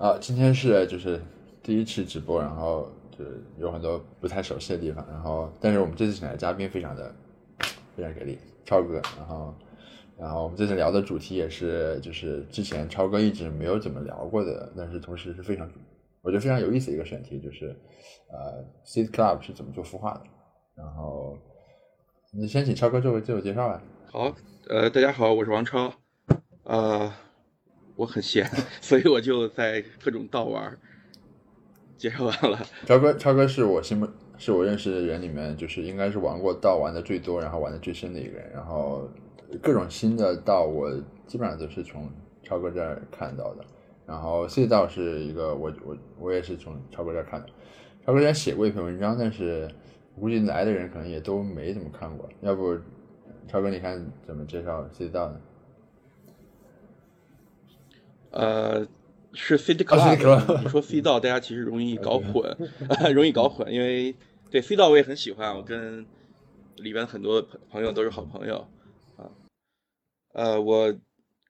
啊，今天是就是第一次直播，然后就是有很多不太熟悉的地方，然后但是我们这次请来的嘉宾非常的非常给力，超哥，然后然后我们这次聊的主题也是就是之前超哥一直没有怎么聊过的，但是同时是非常我觉得非常有意思的一个选题，就是呃 c i t Club 是怎么做孵化的，然后你先请超哥做个自我介绍吧。好，呃，大家好，我是王超，呃。我很闲，所以我就在各种道玩。介绍完了，超哥，超哥是我心目是我认识的人里面，就是应该是玩过道玩的最多，然后玩的最深的一个人。然后各种新的道，我基本上都是从超哥这儿看到的。然后 C 道是一个，我我我也是从超哥这儿看的。超哥之前写过一篇文章，但是估计来的人可能也都没怎么看过。要不，超哥，你看怎么介绍 C 道呢？呃，是 City Club。你说 C 道，大家其实容易搞混，容易搞混，因为对 C 道我也很喜欢，我跟里边很多朋友都是好朋友啊。呃，我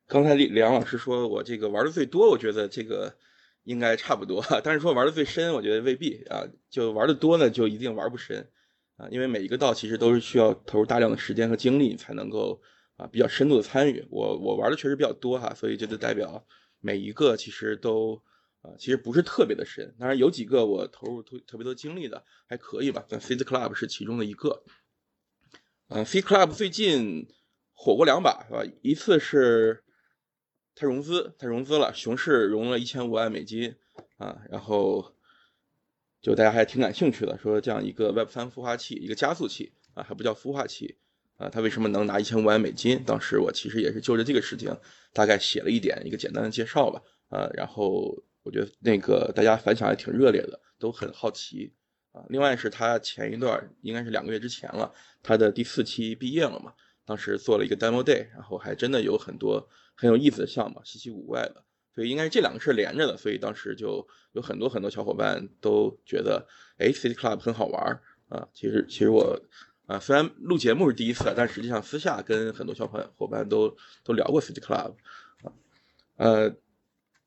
刚才李李阳老师说我这个玩的最多，我觉得这个应该差不多，但是说玩的最深，我觉得未必啊。就玩的多呢，就一定玩不深啊，因为每一个道其实都是需要投入大量的时间和精力才能够啊比较深度的参与。我我玩的确实比较多哈，所以这就代表。每一个其实都，啊，其实不是特别的深，当然有几个我投入特特别多精力的，还可以吧。但 f i z Club 是其中的一个，嗯 f i z Club 最近火过两把，是吧？一次是它融资，它融资了，熊市融了一千五万美金，啊，然后就大家还挺感兴趣的，说这样一个 Web 三孵化器，一个加速器，啊，还不叫孵化器。啊，他为什么能拿一千五万美金？当时我其实也是就着这个事情，大概写了一点一个简单的介绍吧。啊，然后我觉得那个大家反响还挺热烈的，都很好奇。啊，另外是他前一段应该是两个月之前了，他的第四期毕业了嘛，当时做了一个 demo day，然后还真的有很多很有意思的项目，稀奇古怪的。所以应该是这两个是连着的，所以当时就有很多很多小伙伴都觉得，哎，City Club 很好玩啊。其实其实我。啊，虽然录节目是第一次，但实际上私下跟很多小伙伴伙伴都都聊过 City Club，啊，呃，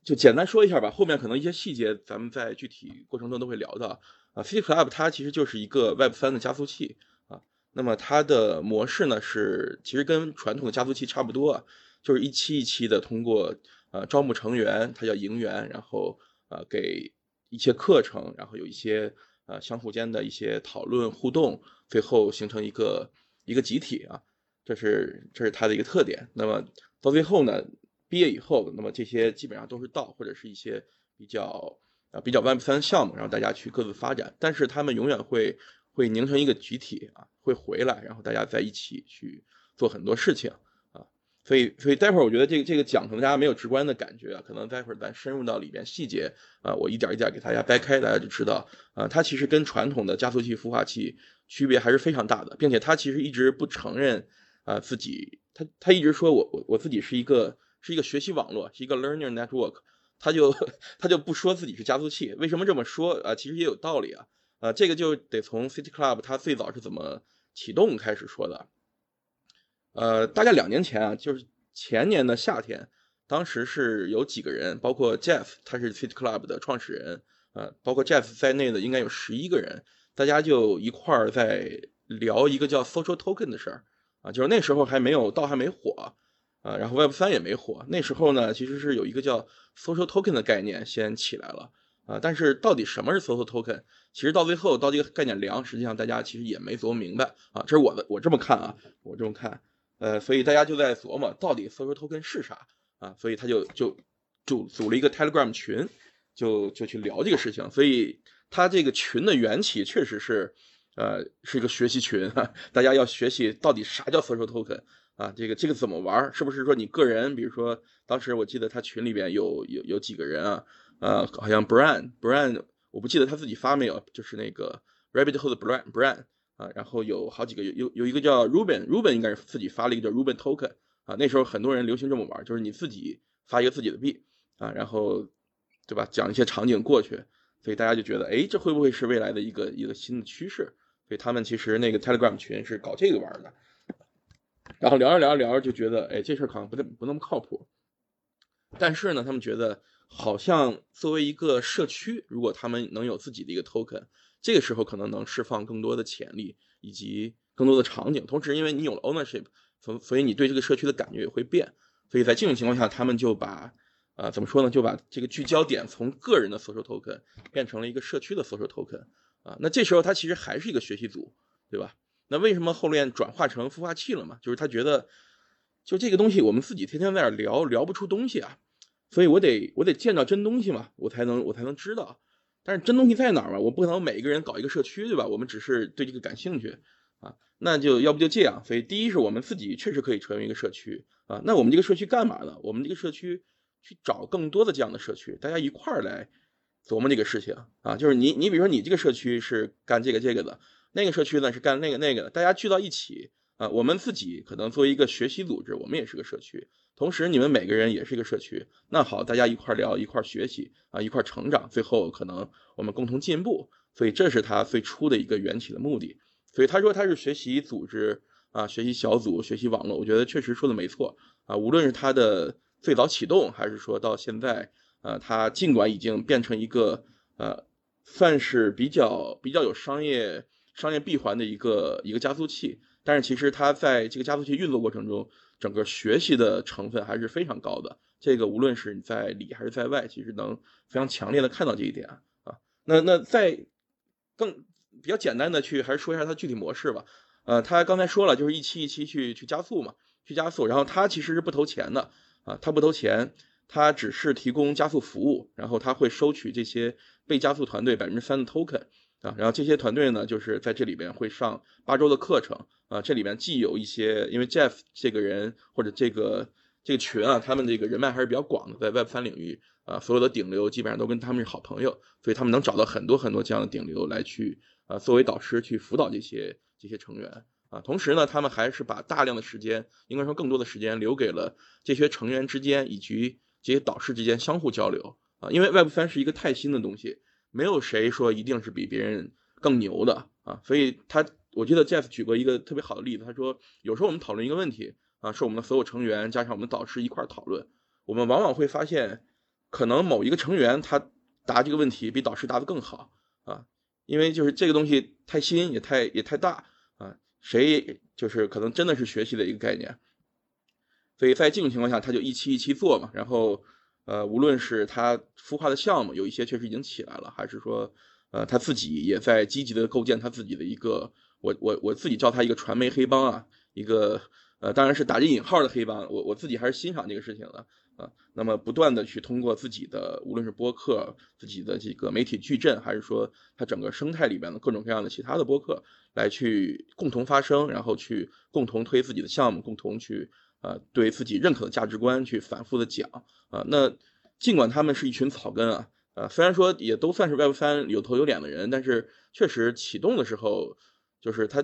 就简单说一下吧。后面可能一些细节咱们在具体过程中都会聊到。啊，City Club 它其实就是一个 Web 三的加速器啊。那么它的模式呢是其实跟传统的加速器差不多，就是一期一期的通过呃招募成员，它叫营员，然后呃给一些课程，然后有一些。呃，相互间的一些讨论互动，最后形成一个一个集体啊，这是这是它的一个特点。那么到最后呢，毕业以后，那么这些基本上都是道或者是一些比较啊比较 Web 三项目，然后大家去各自发展，但是他们永远会会凝成一个集体啊，会回来，然后大家在一起去做很多事情。所以，所以待会儿我觉得这个这个讲可能大家没有直观的感觉啊，可能待会儿咱深入到里边细节啊，我一点一点给大家掰开，大家就知道啊，它其实跟传统的加速器孵化器区别还是非常大的，并且它其实一直不承认啊自己，他他一直说我我我自己是一个是一个学习网络，是一个 learning network，他就他就不说自己是加速器，为什么这么说啊？其实也有道理啊，啊，这个就得从 City Club 它最早是怎么启动开始说的。呃，大概两年前啊，就是前年的夏天，当时是有几个人，包括 Jeff，他是 City Club 的创始人，呃，包括 Jeff 在内的应该有十一个人，大家就一块儿在聊一个叫 Social Token 的事儿，啊，就是那时候还没有道还没火，啊，然后 Web 三也没火，那时候呢，其实是有一个叫 Social Token 的概念先起来了，啊，但是到底什么是 Social Token，其实到最后到这个概念凉，实际上大家其实也没琢磨明白，啊，这是我的我这么看啊，我这么看。呃，所以大家就在琢磨到底 social token 是啥啊？所以他就就组组了一个 Telegram 群，就就去聊这个事情。所以他这个群的缘起确实是，呃，是一个学习群，大家要学习到底啥叫 social token 啊？这个这个怎么玩？是不是说你个人？比如说当时我记得他群里边有有有几个人啊，呃，好像 Brian Brian，我不记得他自己发没有，就是那个 Rabbit Hole 的 Brian Brian。啊，然后有好几个，有有有一个叫 Ruben，Ruben 应该是自己发了一个叫 Ruben Token 啊，那时候很多人流行这么玩，就是你自己发一个自己的币啊，然后对吧，讲一些场景过去，所以大家就觉得，哎，这会不会是未来的一个一个新的趋势？所以他们其实那个 Telegram 群是搞这个玩的，然后聊着聊着聊着就觉得，哎，这事儿好像不太不那么靠谱，但是呢，他们觉得好像作为一个社区，如果他们能有自己的一个 token，这个时候可能能释放更多的潜力以及更多的场景。同时，因为你有了 ownership，所所以你对这个社区的感觉也会变。所以在这种情况下，他们就把，呃，怎么说呢？就把这个聚焦点从个人的 social token 变成了一个社区的 social token。啊，那这时候它其实还是一个学习组，对吧？那为什么后面转化成孵化器了嘛？就是他觉得，就这个东西我们自己天天在那聊聊不出东西啊。所以我得我得见到真东西嘛，我才能我才能知道。但是真东西在哪儿嘛？我不可能每一个人搞一个社区，对吧？我们只是对这个感兴趣啊，那就要不就这样。所以第一是我们自己确实可以成为一个社区啊。那我们这个社区干嘛呢？我们这个社区去找更多的这样的社区，大家一块儿来琢磨这个事情啊。就是你你比如说你这个社区是干这个这个的，那个社区呢是干那个那个的，大家聚到一起啊。我们自己可能作为一个学习组织，我们也是个社区。同时，你们每个人也是一个社区。那好，大家一块聊，一块学习啊，一块成长，最后可能我们共同进步。所以这是他最初的一个缘起的目的。所以他说他是学习组织啊，学习小组，学习网络。我觉得确实说的没错啊。无论是他的最早启动，还是说到现在，呃，他尽管已经变成一个呃，算是比较比较有商业商业闭环的一个一个加速器，但是其实他在这个加速器运作过程中。整个学习的成分还是非常高的，这个无论是你在里还是在外，其实能非常强烈的看到这一点啊。那那在更比较简单的去还是说一下它具体模式吧。呃，他刚才说了，就是一期一期去去加速嘛，去加速。然后他其实是不投钱的啊，他不投钱，他只是提供加速服务，然后他会收取这些被加速团队百分之三的 token。啊，然后这些团队呢，就是在这里边会上八周的课程啊。这里边既有一些，因为 Jeff 这个人或者这个这个群啊，他们这个人脉还是比较广的，在 Web 三领域啊，所有的顶流基本上都跟他们是好朋友，所以他们能找到很多很多这样的顶流来去啊，作为导师去辅导这些这些成员啊。同时呢，他们还是把大量的时间，应该说更多的时间留给了这些成员之间以及这些导师之间相互交流啊。因为 Web 三是一个太新的东西。没有谁说一定是比别人更牛的啊，所以他我记得 Jeff 举过一个特别好的例子，他说有时候我们讨论一个问题啊，是我们的所有成员加上我们的导师一块讨论，我们往往会发现，可能某一个成员他答这个问题比导师答的更好啊，因为就是这个东西太新也太也太大啊，谁就是可能真的是学习的一个概念，所以在这种情况下他就一期一期做嘛，然后。呃，无论是他孵化的项目，有一些确实已经起来了，还是说，呃，他自己也在积极的构建他自己的一个，我我我自己叫他一个传媒黑帮啊，一个呃，当然是打着引号的黑帮，我我自己还是欣赏这个事情的啊。那么不断的去通过自己的，无论是播客，自己的这个媒体矩阵，还是说他整个生态里边的各种各样的其他的播客，来去共同发声，然后去共同推自己的项目，共同去。呃，对自己认可的价值观去反复的讲啊，那尽管他们是一群草根啊，呃，虽然说也都算是 Web 三有头有脸的人，但是确实启动的时候，就是他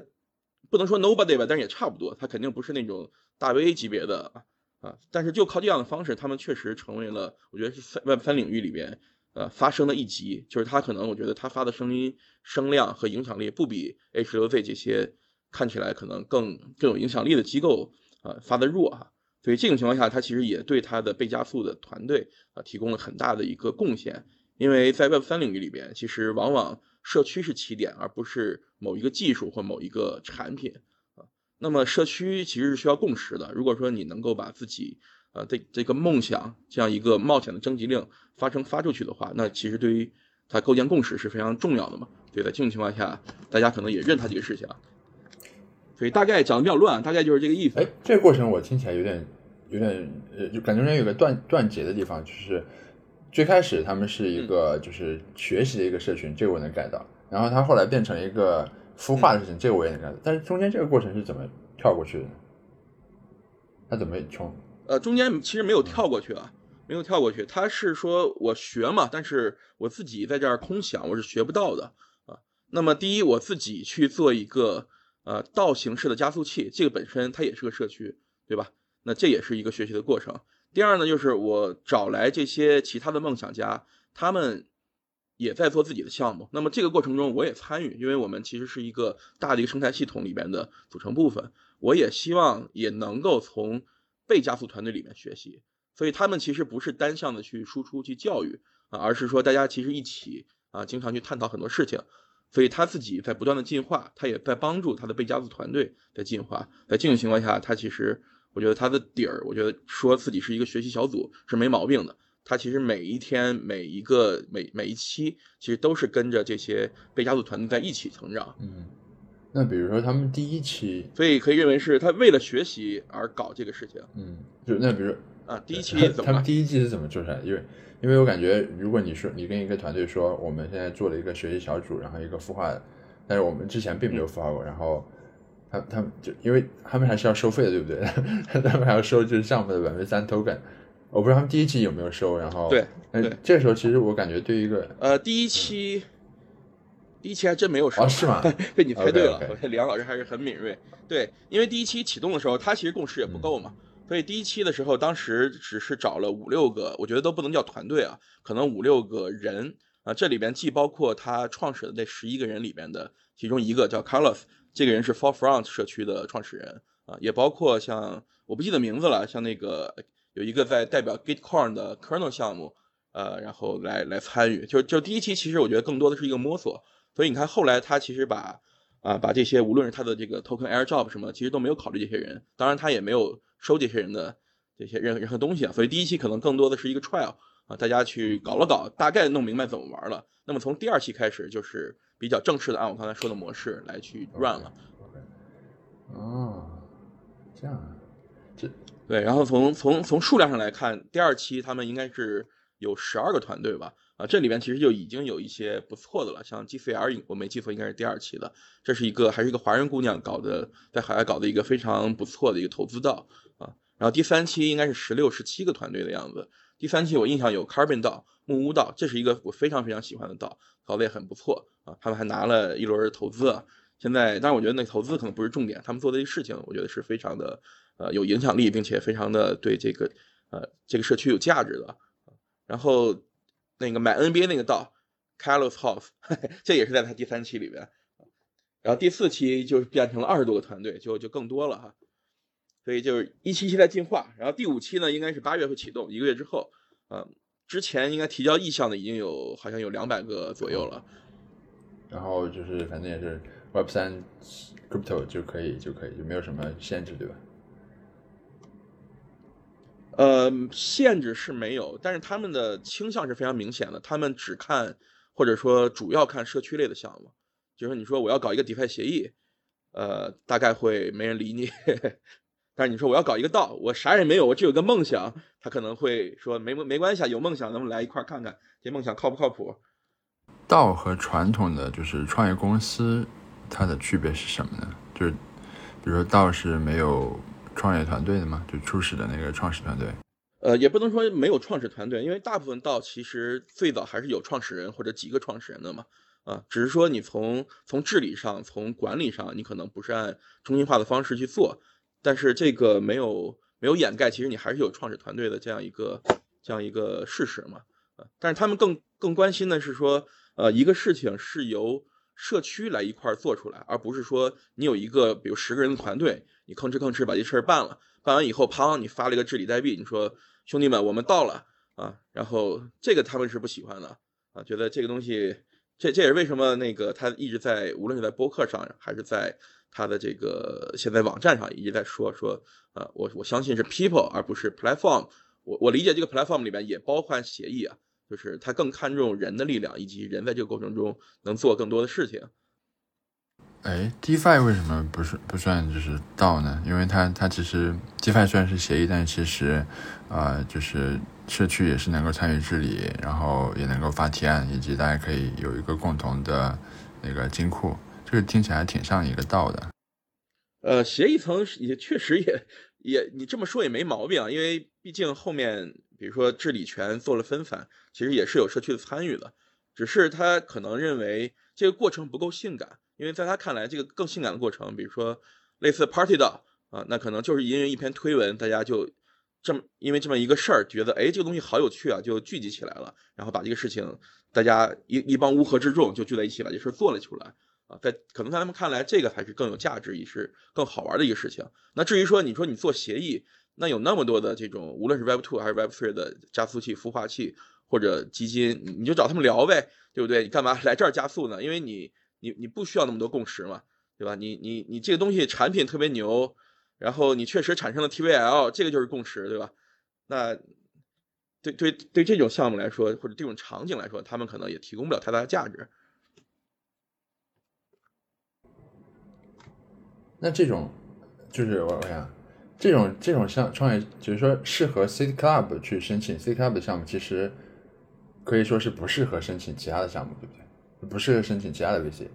不能说 Nobody 吧，但是也差不多，他肯定不是那种大 V 级别的啊啊，但是就靠这样的方式，他们确实成为了我觉得是 Web 三领域里边呃发声的一级，就是他可能我觉得他发的声音声量和影响力不比 H 六 Z 这些看起来可能更更有影响力的机构。啊，发的弱哈，所以这种情况下，他其实也对他的被加速的团队啊提供了很大的一个贡献。因为在 Web 三领域里边，其实往往社区是起点，而不是某一个技术或某一个产品啊。那么社区其实是需要共识的。如果说你能够把自己呃这这个梦想这样一个冒险的征集令发生发出去的话，那其实对于他构建共识是非常重要的嘛。对，在这种情况下，大家可能也认他这个事情。所以大概讲的比较乱，大概就是这个意思。哎，这个过程我听起来有点，有点，呃，就感觉中间有个断断节的地方，就是最开始他们是一个就是学习的一个社群，这个我能 get 到。然后他后来变成一个孵化的事情，这个我也能 get 到。但是中间这个过程是怎么跳过去的？他怎么从？呃，中间其实没有跳过去啊，没有跳过去。他是说我学嘛，但是我自己在这儿空想，我是学不到的啊。那么第一，我自己去做一个。呃，道形式的加速器，这个本身它也是个社区，对吧？那这也是一个学习的过程。第二呢，就是我找来这些其他的梦想家，他们也在做自己的项目。那么这个过程中我也参与，因为我们其实是一个大的一个生态系统里边的组成部分。我也希望也能够从被加速团队里面学习。所以他们其实不是单向的去输出去教育啊，而是说大家其实一起啊，经常去探讨很多事情。所以他自己在不断的进化，他也在帮助他的贝加斯团队在进化。在这种情况下，他其实我觉得他的底儿，我觉得说自己是一个学习小组是没毛病的。他其实每一天、每一个、每每一期，其实都是跟着这些贝加斯团队在一起成长。嗯，那比如说他们第一期，所以可以认为是他为了学习而搞这个事情。嗯，就那比如啊，第一期怎么？他们第一期是怎么做出来？因为因为我感觉，如果你说你跟一个团队说，我们现在做了一个学习小组，然后一个孵化，但是我们之前并没有孵化过，然后他他们就因为他们还是要收费的，对不对？他们还要收就是项目的百分之三 token。我不知道他们第一期有没有收，然后对，对，这时候其实我感觉对一个呃第一期，第一期还真没有收，是吗？被你猜对了，李阳老师还是很敏锐。对，因为第一期启动的时候，他其实共识也不够嘛。所以第一期的时候，当时只是找了五六个，我觉得都不能叫团队啊，可能五六个人啊。这里边既包括他创始的那十一个人里边的其中一个叫 Carlos，这个人是 Forefront 社区的创始人啊，也包括像我不记得名字了，像那个有一个在代表 Gitcoin 的 Kernel 项目，呃，然后来来参与。就就第一期其实我觉得更多的是一个摸索。所以你看后来他其实把啊把这些无论是他的这个 Token Airdrop 什么，其实都没有考虑这些人，当然他也没有。收这些人的这些任何任何东西啊，所以第一期可能更多的是一个 trial 啊，大家去搞了搞，大概弄明白怎么玩了。那么从第二期开始，就是比较正式的按我刚才说的模式来去 run 了。哦，这样啊，这对。然后从从从数量上来看，第二期他们应该是有十二个团队吧？啊，这里边其实就已经有一些不错的了，像 GCR，我没记错应该是第二期的，这是一个还是一个华人姑娘搞的，在海外搞的一个非常不错的一个投资道。啊，然后第三期应该是十六、十七个团队的样子。第三期我印象有 Carbon 道、木屋道，这是一个我非常非常喜欢的道，搞得也很不错啊。他们还拿了一轮投资啊，现在，但是我觉得那个投资可能不是重点，他们做的这个事情，我觉得是非常的呃有影响力，并且非常的对这个呃这个社区有价值的。然后那个买 NBA 那个道，Carlos House，这也是在他第三期里边。然后第四期就变成了二十多个团队，就就更多了哈。所以就是一期期在进化，然后第五期呢，应该是八月会启动，一个月之后，嗯，之前应该提交意向的已经有好像有两百个左右了，然后就是反正也是 Web 三 Crypto 就可以就可以就没有什么限制对吧？呃，限制是没有，但是他们的倾向是非常明显的，他们只看或者说主要看社区类的项目，就是你说我要搞一个 DeFi 协议，呃，大概会没人理你。但是你说我要搞一个道，我啥也没有，我只有个梦想，他可能会说没没关系啊，有梦想，咱们来一块看看这梦想靠不靠谱。道和传统的就是创业公司，它的区别是什么呢？就是比如说道是没有创业团队的吗？就初始的那个创始团队？呃，也不能说没有创始团队，因为大部分道其实最早还是有创始人或者几个创始人的嘛。啊，只是说你从从治理上、从管理上，你可能不是按中心化的方式去做。但是这个没有没有掩盖，其实你还是有创始团队的这样一个这样一个事实嘛，啊，但是他们更更关心的是说，呃，一个事情是由社区来一块做出来，而不是说你有一个比如十个人的团队，你吭哧吭哧把这事儿办了，办完以后，砰，你发了一个治理代币，你说兄弟们，我们到了啊，然后这个他们是不喜欢的啊，觉得这个东西，这这也是为什么那个他一直在无论是在播客上还是在。他的这个现在网站上一直在说说，啊，我我相信是 people 而不是 platform。我我理解这个 platform 里边也包含协议啊，就是他更看重人的力量以及人在这个过程中能做更多的事情。哎，DeFi 为什么不是不算就是道呢？因为它它其实 DeFi 虽然是协议，但其实啊，就是社区也是能够参与治理，然后也能够发提案，以及大家可以有一个共同的那个金库。这个听起来挺像一个道的，呃，协议层也确实也也，你这么说也没毛病，因为毕竟后面比如说治理权做了分散，其实也是有社区的参与的，只是他可能认为这个过程不够性感，因为在他看来，这个更性感的过程，比如说类似 Party 的啊，那可能就是因为一篇推文，大家就这么因为这么一个事儿，觉得哎这个东西好有趣啊，就聚集起来了，然后把这个事情大家一一帮乌合之众就聚在一起把这事儿做了出来。啊，在可能在他们看来，这个才是更有价值，也是更好玩的一个事情。那至于说你说你做协议，那有那么多的这种，无论是 Web Two 还是 Web Three 的加速器、孵化器或者基金，你就找他们聊呗，对不对？你干嘛来这儿加速呢？因为你你你不需要那么多共识嘛，对吧？你你你这个东西产品特别牛，然后你确实产生了 TVL，这个就是共识，对吧？那对对对这种项目来说，或者这种场景来说，他们可能也提供不了太大的价值。那这种就是我我想，这种这种像创业，就是说适合 City Club 去申请 City Club 的项目，其实可以说是不适合申请其他的项目，对不对？不适合申请其他的 VC。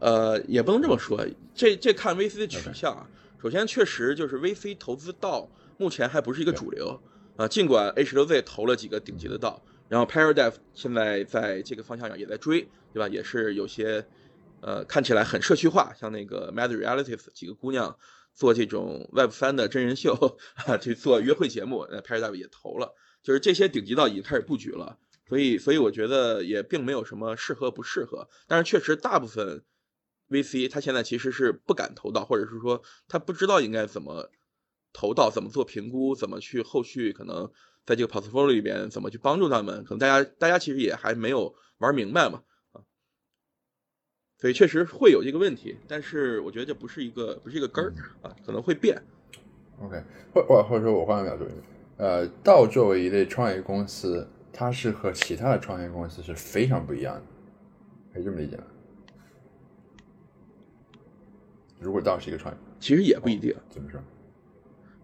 呃，也不能这么说，这这看 VC 的取向啊。首先，确实就是 VC 投资到目前还不是一个主流啊。尽管 H 六 Z 投了几个顶级的道，然后 Paradev 现在在这个方向上也在追，对吧？也是有些。呃，看起来很社区化，像那个 Mad Realities 几个姑娘做这种 Web 三的真人秀 啊，去做约会节目，那 Paradigm 也投了，就是这些顶级道已经开始布局了，所以，所以我觉得也并没有什么适合不适合，但是确实大部分 VC 他现在其实是不敢投到，或者是说他不知道应该怎么投到，怎么做评估，怎么去后续可能在这个 portfolio 里边怎么去帮助他们，可能大家大家其实也还没有玩明白嘛。所以确实会有这个问题，但是我觉得这不是一个不是一个根儿啊，可能会变。OK，或或或者说我换个角度，呃，道作为一类创业公司，它是和其他的创业公司是非常不一样的，可以这么理解吗？如果道是一个创业，其实也不一定。怎么说？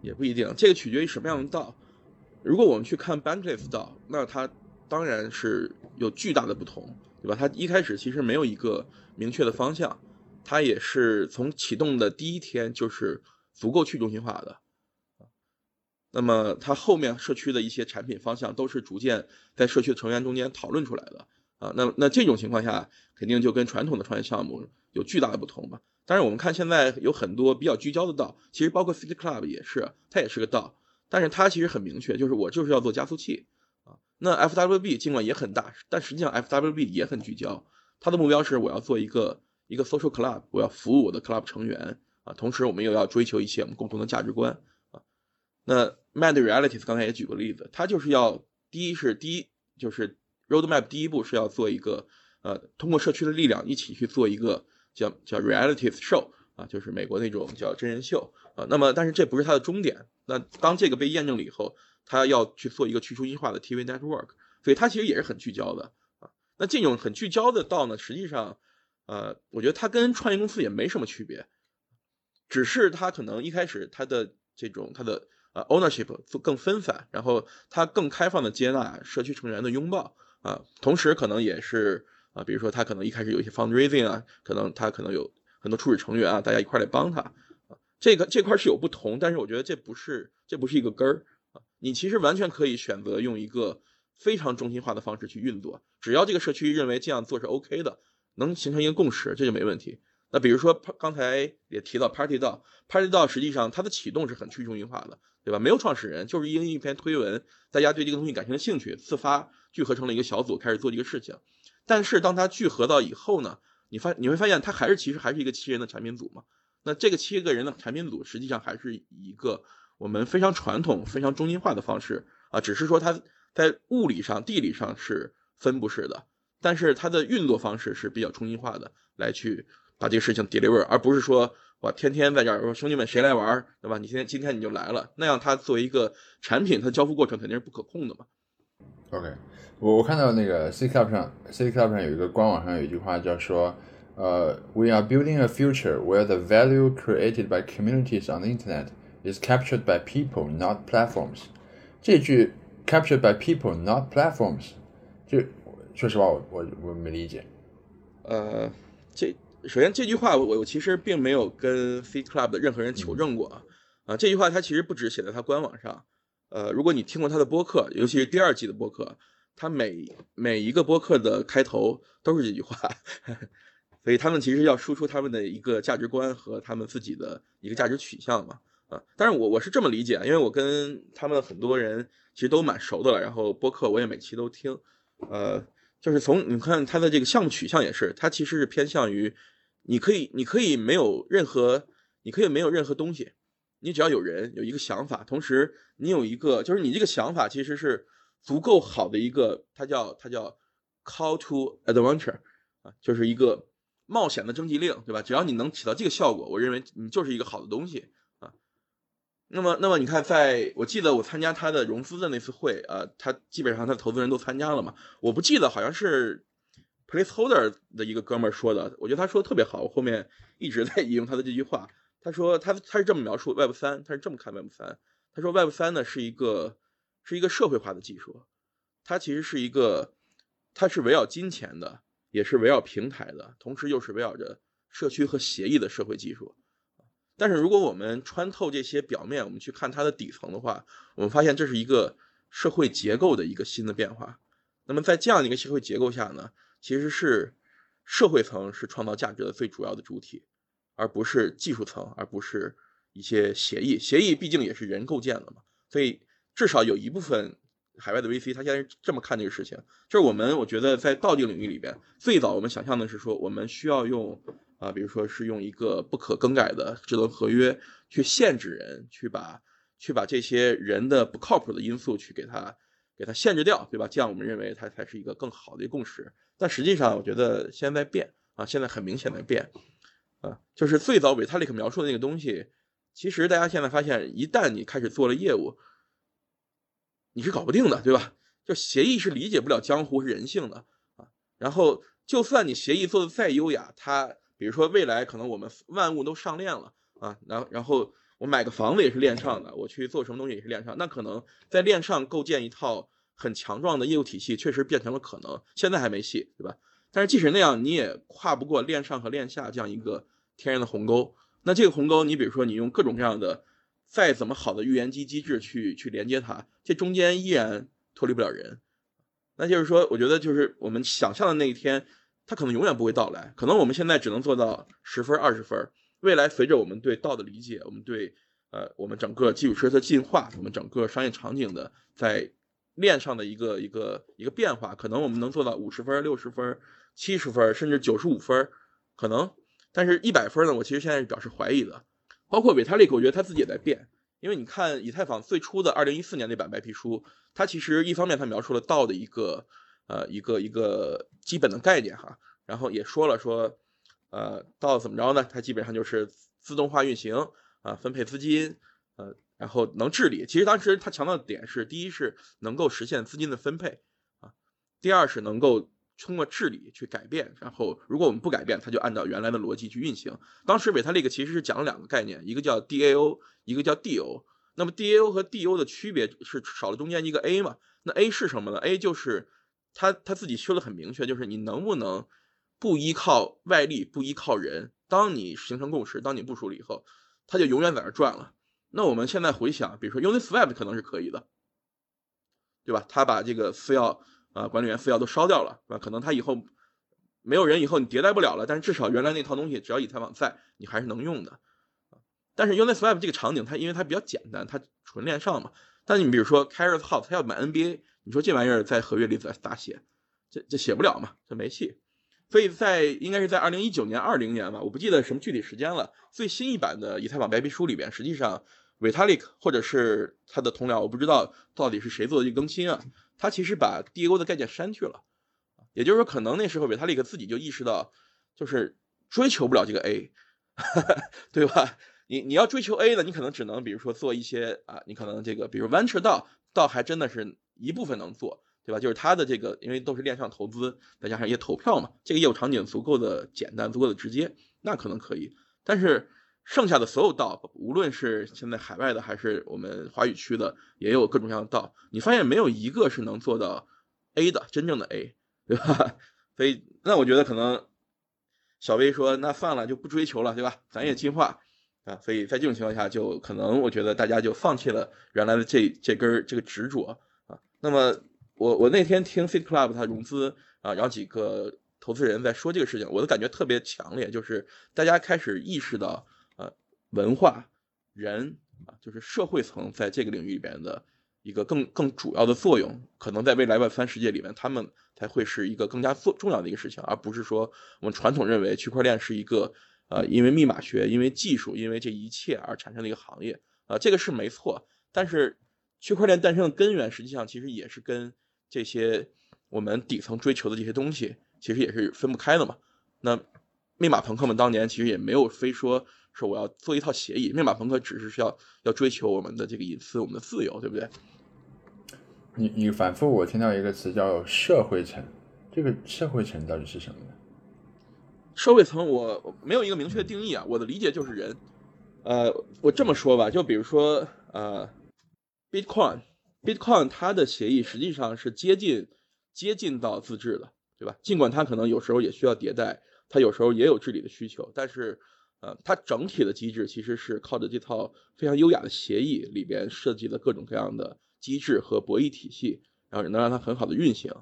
也不一定，这个取决于什么样的道。如果我们去看 Bankless 道，那它当然是有巨大的不同。对吧？它一开始其实没有一个明确的方向，它也是从启动的第一天就是足够去中心化的。那么它后面社区的一些产品方向都是逐渐在社区的成员中间讨论出来的啊。那那这种情况下，肯定就跟传统的创业项目有巨大的不同嘛。但是我们看现在有很多比较聚焦的道，其实包括 City Club 也是，它也是个道，但是它其实很明确，就是我就是要做加速器啊。那 FWB 尽管也很大，但实际上 FWB 也很聚焦。它的目标是我要做一个一个 social club，我要服务我的 club 成员啊。同时，我们又要追求一些我们共同的价值观啊。那 Mad Realities 刚才也举过例子，它就是要第一是第一就是 roadmap 第一步是要做一个呃，通过社区的力量一起去做一个叫叫 Realities show 啊，就是美国那种叫真人秀啊。那么，但是这不是它的终点。那当这个被验证了以后。它要去做一个去中心化的 TV network，所以它其实也是很聚焦的啊。那这种很聚焦的道呢，实际上，呃，我觉得它跟创业公司也没什么区别，只是它可能一开始它的这种它的呃 ownership 更分散，然后它更开放的接纳社区成员的拥抱啊，同时可能也是啊，比如说它可能一开始有一些 fundraising 啊，可能它可能有很多初始成员啊，大家一块来帮他啊，这个这块是有不同，但是我觉得这不是这不是一个根儿。你其实完全可以选择用一个非常中心化的方式去运作，只要这个社区认为这样做是 OK 的，能形成一个共识，这就没问题。那比如说刚才也提到 Party 道，Party 道实际上它的启动是很去中心化的，对吧？没有创始人，就是因为一篇推文，大家对这个东西感兴兴趣，自发聚合成了一个小组，开始做这个事情。但是当它聚合到以后呢，你发你会发现它还是其实还是一个七人的产品组嘛？那这个七个人的产品组实际上还是一个。我们非常传统、非常中心化的方式啊，只是说它在物理上、地理上是分布式的，但是它的运作方式是比较中心化的，来去把这个事情 deliver，而不是说我天天在这儿说兄弟们谁来玩，对吧？你今天今天你就来了，那样它作为一个产品，它交付过程肯定是不可控的嘛。OK，我我看到那个 C Club 上，C Club 上有一个官网上有一句话叫说，呃，We are building a future where the value created by communities on the internet is captured by people, not platforms。这句 captured by people, not platforms，就说实话，我我我没理解。呃，这首先这句话我我其实并没有跟 Fit Club 的任何人求证过啊。啊，这句话它其实不止写在他官网上。呃，如果你听过他的播客，尤其是第二季的播客，他每每一个播客的开头都是这句话。所以他们其实要输出他们的一个价值观和他们自己的一个价值取向嘛。啊，但是我我是这么理解，因为我跟他们很多人其实都蛮熟的了，然后播客我也每期都听，呃，就是从你看他的这个项目取向也是，他其实是偏向于，你可以你可以没有任何你可以没有任何东西，你只要有人有一个想法，同时你有一个就是你这个想法其实是足够好的一个，它叫它叫 call to adventure 啊，就是一个冒险的征集令，对吧？只要你能起到这个效果，我认为你就是一个好的东西啊。那么那么你看，在我记得我参加他的融资的那次会啊，他基本上他的投资人都参加了嘛，我不记得好像是。Placeholder 的一个哥们儿说的，我觉得他说的特别好。我后面一直 在引用他的这句话。他说他他是这么描述 Web 三，他是这么看 Web 三。他说 Web 三呢是一个是一个社会化的技术，它其实是一个它是围绕金钱的，也是围绕平台的，同时又是围绕着社区和协议的社会技术。但是如果我们穿透这些表面，我们去看它的底层的话，我们发现这是一个社会结构的一个新的变化。那么在这样的一个社会结构下呢？其实是社会层是创造价值的最主要的主体，而不是技术层，而不是一些协议。协议毕竟也是人构建的嘛，所以至少有一部分海外的 VC，他现在这么看这个事情。就是我们我觉得在道这领域里边，最早我们想象的是说，我们需要用啊，比如说是用一个不可更改的智能合约去限制人，去把去把这些人的不靠谱的因素去给他给它限制掉，对吧？这样我们认为它才是一个更好的共识。但实际上，我觉得现在变啊，现在很明显的变，啊，就是最早维塔利克描述的那个东西，其实大家现在发现，一旦你开始做了业务，你是搞不定的，对吧？就协议是理解不了江湖是人性的啊。然后，就算你协议做的再优雅，它比如说未来可能我们万物都上链了啊，然然后买个房子也是链上的，我去做什么东西也是链上，那可能在链上构建一套。很强壮的业务体系确实变成了可能，现在还没戏，对吧？但是即使那样，你也跨不过链上和链下这样一个天然的鸿沟。那这个鸿沟，你比如说你用各种各样的再怎么好的预言机机制去去连接它，这中间依然脱离不了人。那就是说，我觉得就是我们想象的那一天，它可能永远不会到来。可能我们现在只能做到十分、二十分。未来随着我们对道的理解，我们对呃我们整个基础设施的进化，我们整个商业场景的在。链上的一个一个一个变化，可能我们能做到五十分、六十分、七十分，甚至九十五分，可能。但是，一百分呢？我其实现在是表示怀疑的。包括维塔利克，我觉得他自己也在变。因为你看以太坊最初的二零一四年那版白皮书，它其实一方面它描述了道的一个呃一个一个基本的概念哈，然后也说了说呃到怎么着呢？它基本上就是自动化运行啊，分配资金呃。然后能治理，其实当时他强调的点是：第一是能够实现资金的分配啊，第二是能够通过治理去改变。然后如果我们不改变，它就按照原来的逻辑去运行。当时维塔利克其实是讲了两个概念，一个叫 DAO，一个叫 DO。那么 DAO 和 DO 的区别是少了中间一个 A 嘛？那 A 是什么呢？A 就是他他自己说的很明确，就是你能不能不依靠外力，不依靠人。当你形成共识，当你部署了以后，它就永远在那转了。那我们现在回想，比如说 Uniswap 可能是可以的，对吧？他把这个私钥啊管理员私钥都烧掉了，是吧？可能他以后没有人，以后你迭代不了了，但是至少原来那套东西，只要以太坊在，你还是能用的。但是 Uniswap 这个场景，它因为它比较简单，它纯链上嘛。但你比如说 Carrot House，他要买 NBA，你说这玩意儿在合约里咋咋写？这这写不了嘛，这没戏。所以在应该是在二零一九年、二零年吧，我不记得什么具体时间了。最新一版的以太坊白皮书里边，实际上。Vitalik 或者是他的同僚，我不知道到底是谁做的这个更新啊。他其实把 DAO 的概念删去了，也就是说，可能那时候 Vitalik 自己就意识到，就是追求不了这个 A，对吧？你你要追求 A 呢，你可能只能比如说做一些啊，你可能这个比如 Venture 到，倒还真的是一部分能做，对吧？就是他的这个因为都是链上投资，再加上一些投票嘛，这个业务场景足够的简单，足够的直接，那可能可以，但是。剩下的所有道，无论是现在海外的还是我们华语区的，也有各种各样的道。你发现没有一个是能做到 A 的，真正的 A，对吧？所以那我觉得可能小薇说那算了，就不追求了，对吧？咱也进化啊。所以在这种情况下，就可能我觉得大家就放弃了原来的这这根这个执着啊。那么我我那天听 Fit Club 它融资啊，然后几个投资人在说这个事情，我的感觉特别强烈，就是大家开始意识到。呃文化人啊，就是社会层在这个领域里边的一个更更主要的作用，可能在未来 Web 三世界里面，他们才会是一个更加重重要的一个事情，而不是说我们传统认为区块链是一个呃，因为密码学、因为技术、因为这一切而产生的一个行业啊，这个是没错。但是区块链诞生的根源，实际上其实也是跟这些我们底层追求的这些东西，其实也是分不开的嘛。那密码朋克们当年其实也没有非说说我要做一套协议，密码朋克只是需要要追求我们的这个隐私、我们的自由，对不对？你你反复我听到一个词叫社会层，这个社会层到底是什么呢？社会层我没有一个明确的定义啊，我的理解就是人。呃，我这么说吧，就比如说呃 Bitcoin 它的协议实际上是接近接近到自治的，对吧？尽管它可能有时候也需要迭代，它有时候也有治理的需求，但是呃，它整体的机制其实是靠着这套非常优雅的协议里边设计的各种各样的机制和博弈体系，然后能让它很好的运行。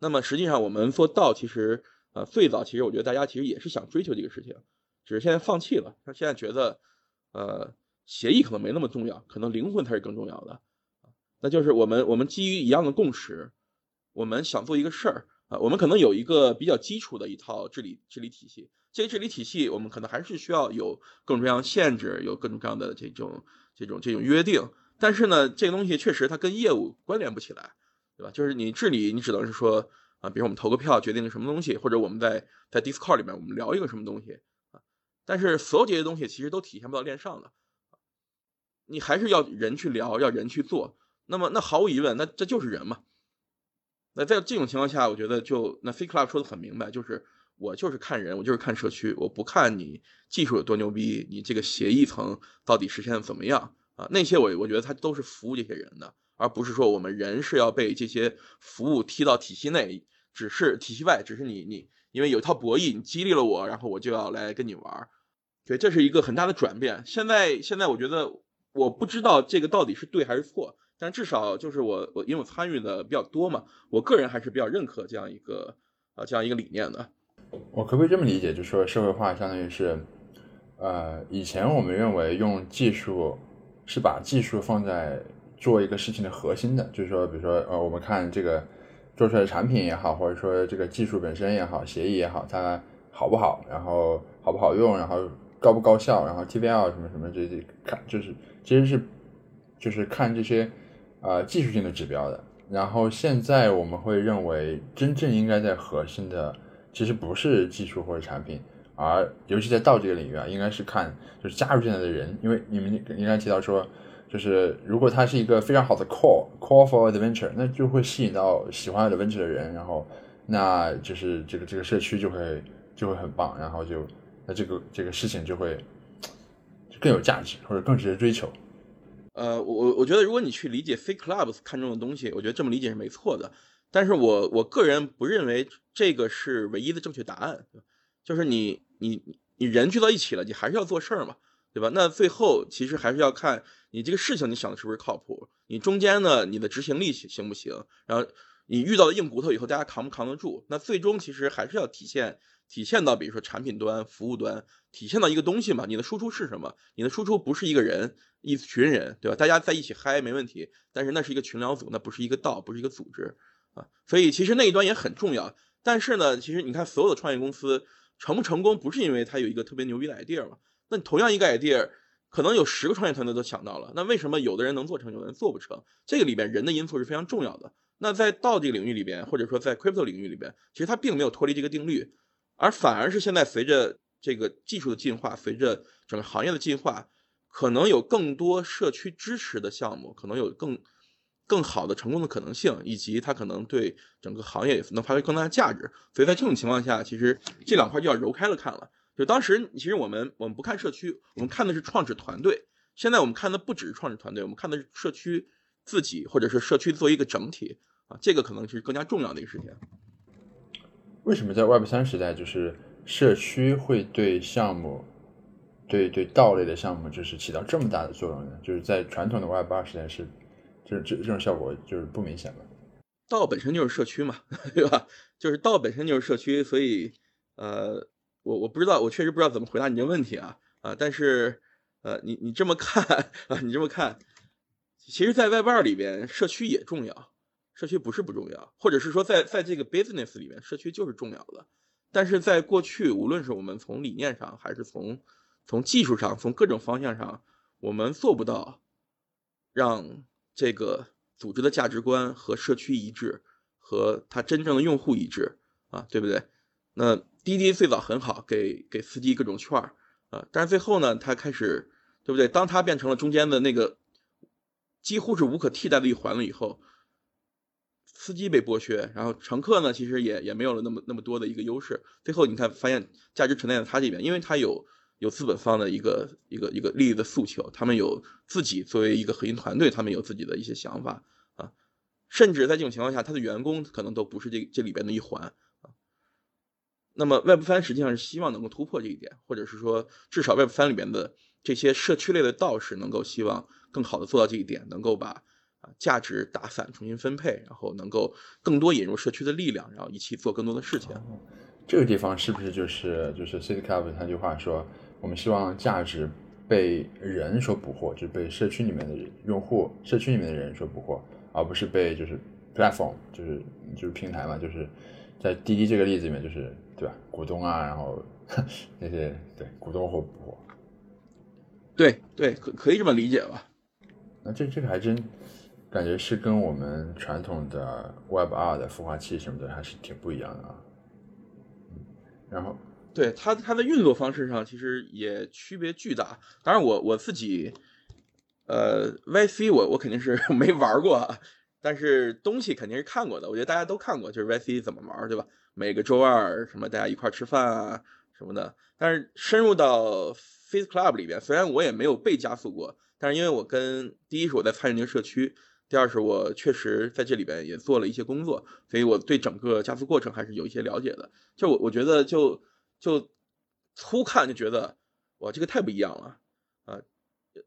那么实际上我们做到其实。呃，最早其实我觉得大家其实也是想追求这个事情，只是现在放弃了。他现在觉得，呃，协议可能没那么重要，可能灵魂才是更重要的。那就是我们我们基于一样的共识，我们想做一个事儿啊，我们可能有一个比较基础的一套治理治理体系。这个治理体系我们可能还是需要有各种各样的限制，有各种各样的这种这种这种约定。但是呢，这个东西确实它跟业务关联不起来，对吧？就是你治理，你只能是说。啊，比如我们投个票决定个什么东西，或者我们在在 Discord 里面我们聊一个什么东西啊，但是所有这些东西其实都体现不到链上的，你还是要人去聊，要人去做。那么那毫无疑问，那这就是人嘛。那在这种情况下，我觉得就那 Fake Club 说的很明白，就是我就是看人，我就是看社区，我不看你技术有多牛逼，你这个协议层到底实现的怎么样啊？那些我我觉得他都是服务这些人的。而不是说我们人是要被这些服务踢到体系内，只是体系外，只是你你因为有一套博弈，你激励了我，然后我就要来跟你玩对，这是一个很大的转变。现在现在我觉得我不知道这个到底是对还是错，但至少就是我我因为我参与的比较多嘛，我个人还是比较认可这样一个啊这样一个理念的。我可不可以这么理解，就是说社会化相当于是，呃，以前我们认为用技术是把技术放在。做一个事情的核心的，就是说，比如说，呃，我们看这个做出来的产品也好，或者说这个技术本身也好，协议也好，它好不好，然后好不好用，然后高不高效，然后 TVL 什么什么这些看，就是其实是就是看这些啊技术性的指标的。然后现在我们会认为，真正应该在核心的，其实不是技术或者产品，而尤其在道这个领域啊，应该是看就是加入进来的人，因为你们应该提到说。就是如果它是一个非常好的 call call for adventure，那就会吸引到喜欢 adventure 的人，然后那就是这个这个社区就会就会很棒，然后就那这个这个事情就会 更有价值或者更值得追求。呃，我我我觉得如果你去理解 C clubs 看中的东西，我觉得这么理解是没错的。但是我我个人不认为这个是唯一的正确答案，就是你你你人聚到一起了，你还是要做事儿嘛。对吧？那最后其实还是要看你这个事情，你想的是不是靠谱？你中间呢，你的执行力行不行？然后你遇到了硬骨头以后，大家扛不扛得住？那最终其实还是要体现体现到，比如说产品端、服务端，体现到一个东西嘛。你的输出是什么？你的输出不是一个人，一群人，对吧？大家在一起嗨没问题，但是那是一个群聊组，那不是一个道，不是一个组织啊。所以其实那一端也很重要。但是呢，其实你看所有的创业公司成不成功，不是因为它有一个特别牛逼的 idea 嘛？那同样一个 idea，可能有十个创业团队都想到了，那为什么有的人能做成，有的人做不成？这个里边人的因素是非常重要的。那在道这个领域里边，或者说在 crypto 领域里边，其实它并没有脱离这个定律，而反而是现在随着这个技术的进化，随着整个行业的进化，可能有更多社区支持的项目，可能有更更好的成功的可能性，以及它可能对整个行业能发挥更大的价值。所以在这种情况下，其实这两块就要揉开了看了。就当时，其实我们我们不看社区，我们看的是创始团队。现在我们看的不只是创始团队，我们看的是社区自己，或者是社区作为一个整体啊，这个可能是更加重要的一个事情。为什么在 Web 三时代，就是社区会对项目，对对道类的项目，就是起到这么大的作用呢？就是在传统的 Web 二时代是，就是这这种效果就是不明显了。道本身就是社区嘛，对吧？就是道本身就是社区，所以呃。我我不知道，我确实不知道怎么回答你这个问题啊啊！但是，呃，你你这么看 啊，你这么看，其实，在 Web 二里边，社区也重要，社区不是不重要，或者是说，在在这个 business 里面，社区就是重要的。但是在过去，无论是我们从理念上，还是从从技术上，从各种方向上，我们做不到让这个组织的价值观和社区一致，和它真正的用户一致啊，对不对？那滴滴最早很好，给给司机各种券儿啊，但是最后呢，它开始，对不对？当它变成了中间的那个几乎是无可替代的一环了以后。司机被剥削，然后乘客呢，其实也也没有了那么那么多的一个优势。最后你看，发现价值沉淀在他这边，因为他有有资本方的一个一个一个利益的诉求，他们有自己作为一个核心团队，他们有自己的一些想法啊。甚至在这种情况下，他的员工可能都不是这这里边的一环啊。那么 Web 三实际上是希望能够突破这一点，或者是说，至少 Web 三里边的这些社区类的道士能够希望更好的做到这一点，能够把啊。价值打散，重新分配，然后能够更多引入社区的力量，然后一起做更多的事情。这个地方是不是就是就是 City Club 那句话说，我们希望价值被人所捕获，就是被社区里面的用户、社区里面的人所捕获，而不是被就是 platform，就是就是平台嘛，就是在滴滴这个例子里面，就是对吧？股东啊，然后 那些对股东或捕获。对对，可可以这么理解吧？那这这个还真。感觉是跟我们传统的 Web 二的孵化器什么的还是挺不一样的啊。然后，对它它的运作方式上其实也区别巨大。当然，我我自己，呃，YC 我我肯定是 没玩过，但是东西肯定是看过的。我觉得大家都看过，就是 YC 怎么玩，对吧？每个周二什么大家一块吃饭啊什么的。但是深入到 Face Club 里边，虽然我也没有被加速过，但是因为我跟第一是我在参与那个社区。第二是我确实在这里边也做了一些工作，所以我对整个加速过程还是有一些了解的。就我我觉得就就粗看就觉得哇这个太不一样了啊！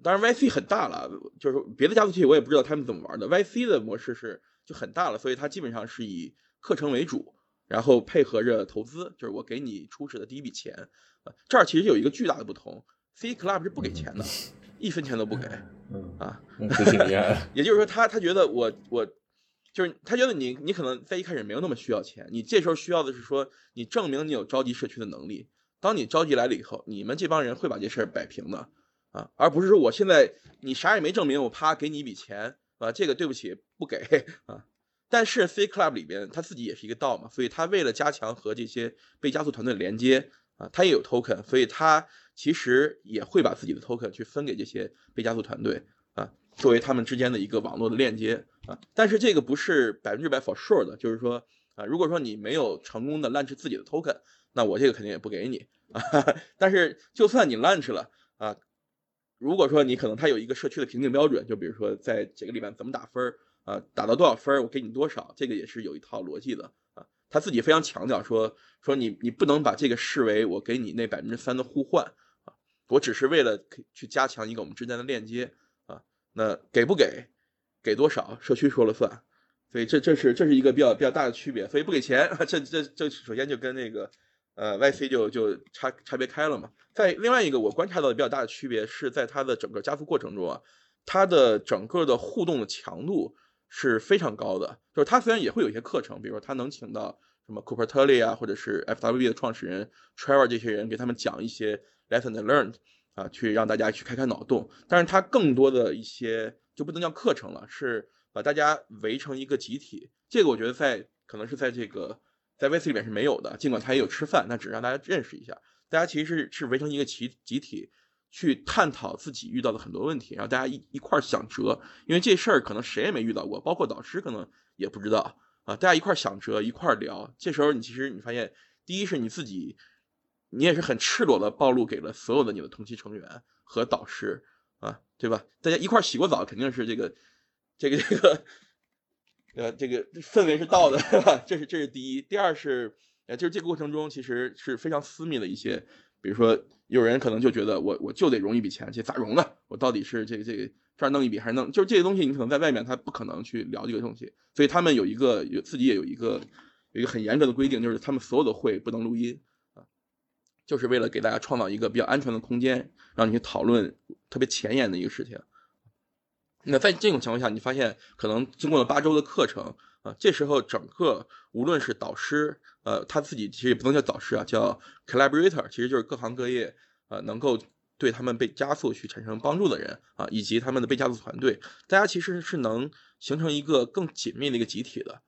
当然 YC 很大了，就是别的加速器我也不知道他们怎么玩的。YC 的模式是就很大了，所以它基本上是以课程为主，然后配合着投资，就是我给你初始的第一笔钱啊。这儿其实有一个巨大的不同，C Club 是不给钱的。一分钱都不给，嗯啊，也就是说，他他觉得我我就是他觉得你你可能在一开始没有那么需要钱，你这时候需要的是说你证明你有召集社区的能力。当你召集来了以后，你们这帮人会把这事儿摆平的啊，而不是说我现在你啥也没证明，我啪给你一笔钱啊，这个对不起不给啊。但是 C Club 里边他自己也是一个道嘛，所以他为了加强和这些被加速团队连接啊，他也有 token，所以他。其实也会把自己的 token 去分给这些被加速团队啊，作为他们之间的一个网络的链接啊。但是这个不是百分之百 for sure 的，就是说啊，如果说你没有成功的 launch 自己的 token，那我这个肯定也不给你啊。但是就算你 launch 了啊，如果说你可能它有一个社区的评定标准，就比如说在这个里面怎么打分啊，打到多少分我给你多少，这个也是有一套逻辑的啊。他自己非常强调说说你你不能把这个视为我给你那百分之三的互换啊。我只是为了去加强一个我们之间的链接啊，那给不给，给多少，社区说了算，所以这这是这是一个比较比较大的区别，所以不给钱，这这这首先就跟那个呃 YC 就就差差别开了嘛。在另外一个我观察到的比较大的区别是在它的整个加速过程中啊，它的整个的互动的强度是非常高的，就是它虽然也会有一些课程，比如说它能请到什么 Cooper Tully 啊，或者是 FWB 的创始人 Trevor 这些人给他们讲一些。Lesson learned 啊，去让大家去开开脑洞，但是它更多的一些就不能叫课程了，是把大家围成一个集体。这个我觉得在可能是在这个在 VC 里面是没有的，尽管它也有吃饭，那只是让大家认识一下。大家其实是是围成一个集集体去探讨自己遇到的很多问题，然后大家一一块想辙，因为这事儿可能谁也没遇到过，包括导师可能也不知道啊。大家一块想辙，一块聊。这时候你其实你发现，第一是你自己。你也是很赤裸的暴露给了所有的你的同期成员和导师啊，对吧？大家一块洗过澡，肯定是这个，这个，这个，呃，这个氛围是到的，对吧？这是这是第一。第二是，呃，就是这个过程中其实是非常私密的一些，比如说有人可能就觉得我我就得融一笔钱，这咋融呢？我到底是这个这个这儿弄一笔还是弄？就是这些东西你可能在外面他不可能去聊这个东西，所以他们有一个有自己也有一个有一个很严格的规定，就是他们所有的会不能录音。就是为了给大家创造一个比较安全的空间，让你去讨论特别前沿的一个事情。那在这种情况下，你发现可能经过了八周的课程啊，这时候整个无论是导师，呃，他自己其实也不能叫导师啊，叫 collaborator，其实就是各行各业呃能够对他们被加速去产生帮助的人啊，以及他们的被加速团队，大家其实是能形成一个更紧密的一个集体的。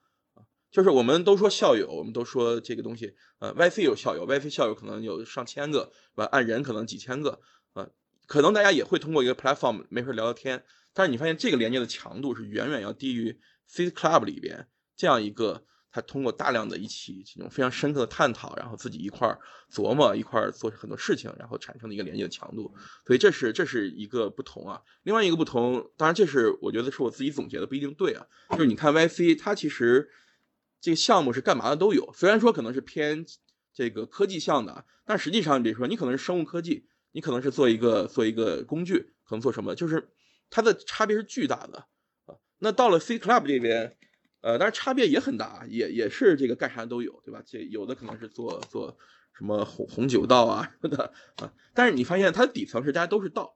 就是我们都说校友，我们都说这个东西，呃，YC 有校友，YC 校友可能有上千个，吧？按人可能几千个，可能大家也会通过一个 platform 没事聊聊天。但是你发现这个连接的强度是远远要低于 C Club 里边这样一个，他通过大量的一起这种非常深刻的探讨，然后自己一块儿琢磨，一块儿做很多事情，然后产生的一个连接的强度。所以这是这是一个不同啊。另外一个不同，当然这是我觉得是我自己总结的，不一定对啊。就是你看 YC 它其实这个项目是干嘛的都有，虽然说可能是偏这个科技项的，但实际上比如说你可能是生物科技，你可能是做一个做一个工具，可能做什么，就是。它的差别是巨大的啊，那到了 C Club 这边，呃，当然差别也很大，也也是这个干啥都有，对吧？这有的可能是做做什么红红酒道啊什么的啊，但是你发现它的底层是大家都是道，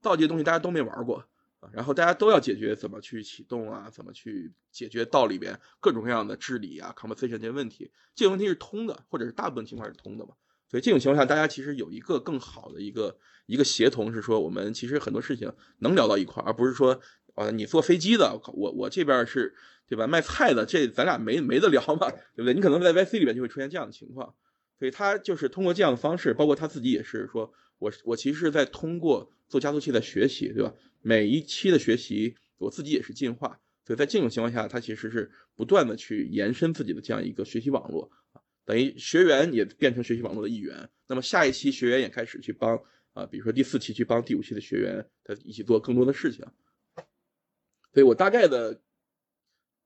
道这些东西大家都没玩过啊，然后大家都要解决怎么去启动啊，怎么去解决道里边各种各样的治理啊、conversation 这些问题，这些问题是通的，或者是大部分情况是通的嘛。所以这种情况下，大家其实有一个更好的一个一个协同，是说我们其实很多事情能聊到一块，而不是说，啊，你坐飞机的，我我这边是，对吧？卖菜的，这咱俩没没得聊嘛，对不对？你可能在 YC 里面就会出现这样的情况，所以他就是通过这样的方式，包括他自己也是说，我我其实是在通过做加速器在学习，对吧？每一期的学习，我自己也是进化，所以在这种情况下，他其实是不断的去延伸自己的这样一个学习网络。等于学员也变成学习网络的一员，那么下一期学员也开始去帮啊，比如说第四期去帮第五期的学员，他一起做更多的事情。所以我大概的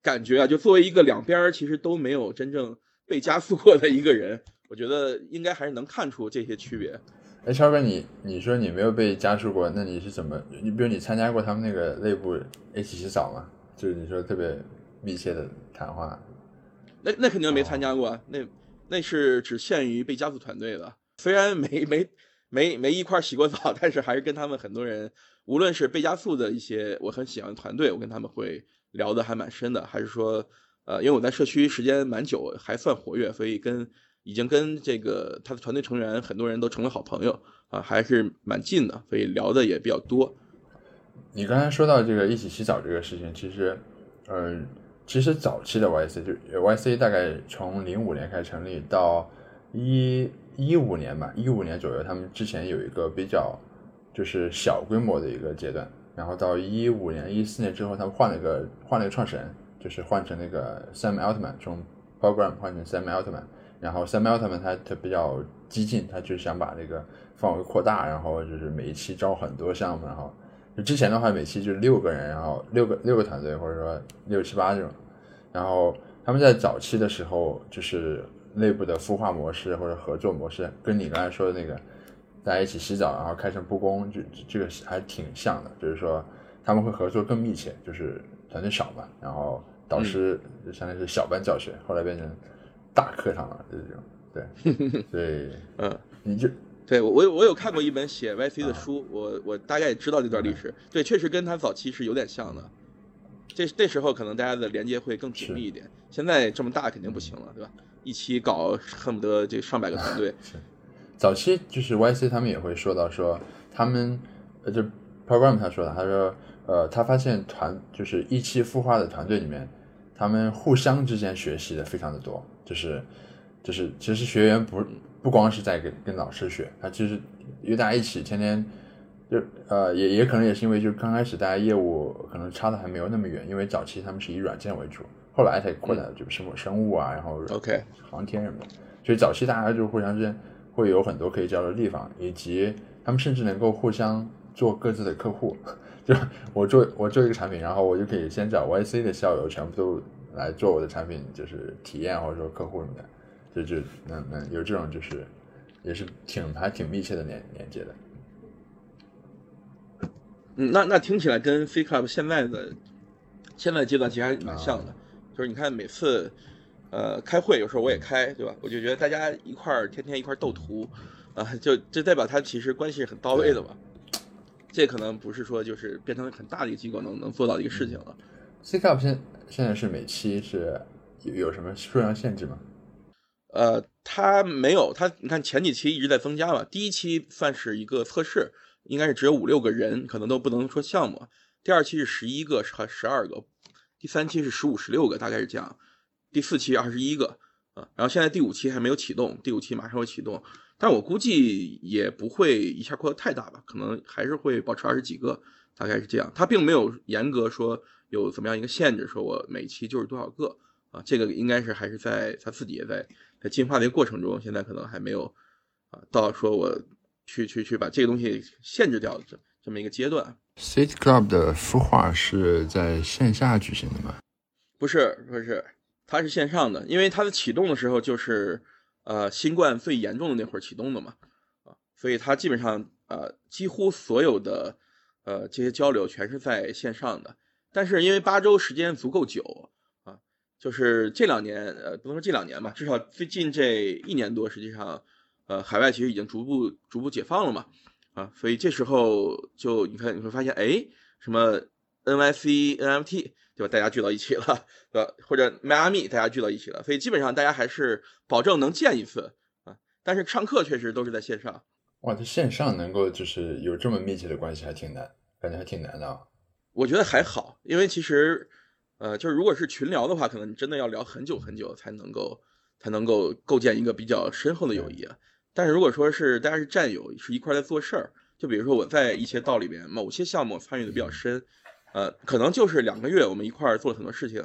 感觉啊，就作为一个两边其实都没有真正被加速过的一个人，我觉得应该还是能看出这些区别。哎，超哥，你你说你没有被加速过，那你是怎么？你比如你参加过他们那个内部一起洗澡吗？就是你说特别密切的谈话。那那肯定没参加过，那。那是只限于被加速团队的，虽然没没没没一块洗过澡，但是还是跟他们很多人，无论是被加速的一些我很喜欢的团队，我跟他们会聊的还蛮深的，还是说，呃，因为我在社区时间蛮久，还算活跃，所以跟已经跟这个他的团队成员很多人都成了好朋友啊，还是蛮近的，所以聊的也比较多。你刚才说到这个一起洗澡这个事情，其实，呃。其实早期的 YC 就 YC 大概从零五年开始成立到一一五年吧，一五年左右，他们之前有一个比较就是小规模的一个阶段，然后到一五年、一四年之后，他们换了一个换了一个创始人，就是换成那个 Sam Altman，从 Program 换成 Sam Altman，然后 Sam Altman 他他比较激进，他就想把这个范围扩大，然后就是每一期招很多项目，然后。之前的话，每期就是六个人，然后六个六个团队，或者说六七八这种。然后他们在早期的时候，就是内部的孵化模式或者合作模式，跟你刚才说的那个大家一起洗澡，然后开诚布公，就这个还挺像的。就是说他们会合作更密切，就是团队少嘛，然后导师就相当于是小班教学，后来变成大课堂了，就是这种。对，对，嗯，你就。对我，我我有看过一本写 YC 的书，我我大概也知道这段历史。对，确实跟他早期是有点像的。这这时候可能大家的连接会更紧密一点。现在这么大肯定不行了，对吧？一期搞恨不得这上百个团队。是，早期就是 YC 他们也会说到说，他们呃就 Program 他说的，他说呃他发现团就是一期孵化的团队里面，他们互相之间学习的非常的多，就是就是其实学员不。不光是在跟跟老师学，他其实因为大家一起天天就呃也也可能也是因为就刚开始大家业务可能差的还没有那么远，因为早期他们是以软件为主，后来才扩展就是什么生物啊，然后 OK 航天什么的，所以早期大家就互相之间会有很多可以交流的地方，以及他们甚至能够互相做各自的客户，就我做我做一个产品，然后我就可以先找 YC 的校友全部都来做我的产品，就是体验或者说客户什么的。就就嗯嗯有这种就是，也是挺还挺密切的连连接的。嗯，那那听起来跟 C Club 现在的现在阶段其实还蛮像的，就是你看每次呃开会，有时候我也开，对吧？我就觉得大家一块儿天天一块儿斗图啊，就就代表他其实关系很到位的嘛。这可能不是说就是变成很大的一个机构能能做到的一个事情了。C Cup 现现在是每期是有有什么数量限制吗？呃，它没有，它你看前几期一直在增加嘛。第一期算是一个测试，应该是只有五六个人，可能都不能说项目。第二期是十一个和十二个，第三期是十五、十六个，大概是这样。第四期二十一个啊，然后现在第五期还没有启动，第五期马上会启动，但我估计也不会一下扩得太大吧，可能还是会保持二十几个，大概是这样。它并没有严格说有怎么样一个限制，说我每期就是多少个啊，这个应该是还是在它自己也在。在进化的一个过程中，现在可能还没有啊到说我去去去把这个东西限制掉这这么一个阶段。City Club 的孵化是在线下举行的吗？不是，不是，它是线上的，因为它的启动的时候就是呃新冠最严重的那会儿启动的嘛啊，所以它基本上呃几乎所有的呃这些交流全是在线上的，但是因为八周时间足够久。就是这两年，呃，不能说这两年吧，至少最近这一年多，实际上，呃，海外其实已经逐步逐步解放了嘛，啊，所以这时候就你看你会发现，哎，什么 NYC NFT 对吧？大家聚到一起了，对吧？或者迈阿密大家聚到一起了，所以基本上大家还是保证能见一次啊，但是上课确实都是在线上。哇，这线上能够就是有这么密切的关系，还挺难，感觉还挺难的啊。我觉得还好，因为其实。呃，就是如果是群聊的话，可能你真的要聊很久很久才能够才能够构建一个比较深厚的友谊。但是如果说是大家是战友，是一块在做事儿，就比如说我在一些道里边某些项目参与的比较深，呃，可能就是两个月我们一块儿做了很多事情，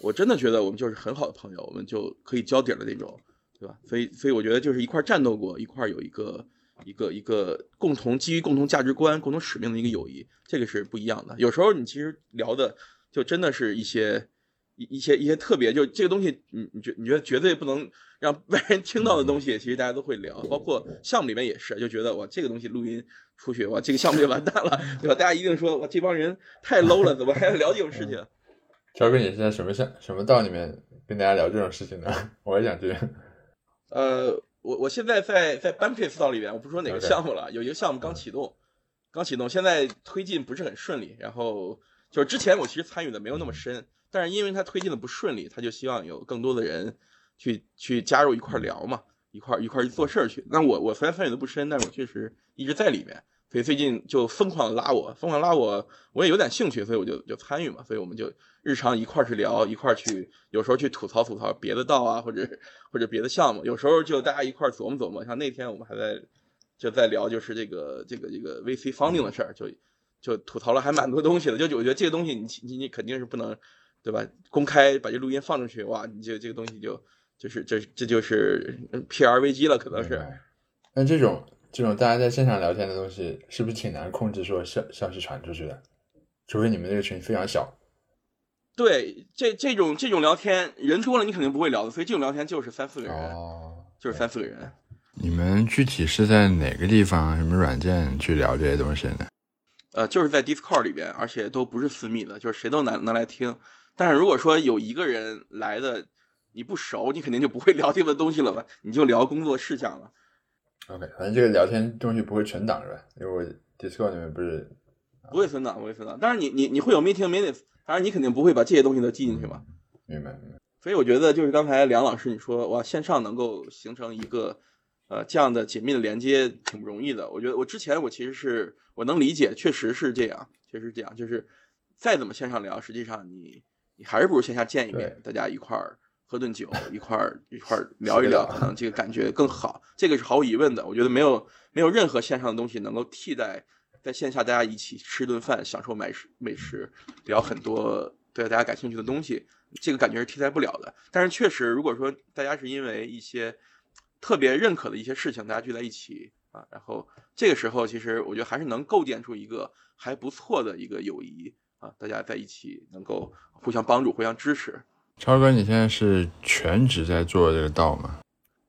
我真的觉得我们就是很好的朋友，我们就可以交底的那种，对吧？所以所以我觉得就是一块战斗过，一块有一个一个一个共同基于共同价值观、共同使命的一个友谊，这个是不一样的。有时候你其实聊的。就真的是一些一一些一些特别，就这个东西，你你觉你觉得绝对不能让外人听到的东西，其实大家都会聊，包括项目里面也是，就觉得哇，这个东西录音出去，哇，这个项目就完蛋了，对吧？大家一定说哇，这帮人太 low 了，怎么还要聊这种事情？乔哥，你是在什么项什么道里面跟大家聊这种事情呢？我也想知道。呃，我我现在在在 b a n k s 道里边，我不说哪个项目了，有一个项目刚启动，刚启动，现在推进不是很顺利，然后。就是之前我其实参与的没有那么深，但是因为他推进的不顺利，他就希望有更多的人去去加入一块聊嘛，一块一块去做事儿去。那我我虽然参与的不深，但是我确实一直在里面，所以最近就疯狂拉我，疯狂拉我，我也有点兴趣，所以我就就参与嘛。所以我们就日常一块去聊，一块去，有时候去吐槽吐槽别的道啊，或者或者别的项目，有时候就大家一块琢磨琢磨。像那天我们还在就在聊，就是这个这个这个 VC funding 的事儿，就。就吐槽了还蛮多东西的，就我觉得这个东西你你你肯定是不能，对吧？公开把这录音放出去，哇，你这这个东西就就是这这就是 P R 危机了，可能是。那这种这种大家在现场聊天的东西，是不是挺难控制说消消息传出去的？除非你们这个群非常小。对，这这种这种聊天人多了，你肯定不会聊的，所以这种聊天就是三四个人，就是三四个人。你们具体是在哪个地方、什么软件去聊这些东西呢？呃，就是在 Discord 里边，而且都不是私密的，就是谁都能能来听。但是如果说有一个人来的你不熟，你肯定就不会 聊这个东西了吧？你就聊工作事项了。OK，反正这个聊天东西不会存档是吧？因为我 Discord 里面不是不会存档，不会存档。但是你你你会有 meeting minutes，当然你肯定不会把这些东西都记进去嘛。明白明白。所以我觉得就是刚才梁老师你说哇，线上能够形成一个。呃，这样的紧密的连接挺不容易的。我觉得我之前我其实是我能理解，确实是这样，确实这样。就是再怎么线上聊，实际上你你还是不如线下见一面，大家一块儿喝顿酒，一块儿一块儿聊一聊，可能这个感觉更好。这个是毫无疑问的。我觉得没有没有任何线上的东西能够替代在线下大家一起吃顿饭，享受美食美食，聊很多对大家感兴趣的东西，这个感觉是替代不了的。但是确实，如果说大家是因为一些特别认可的一些事情，大家聚在一起啊，然后这个时候，其实我觉得还是能构建出一个还不错的一个友谊啊，大家在一起能够互相帮助、互相支持。超哥，你现在是全职在做这个道吗？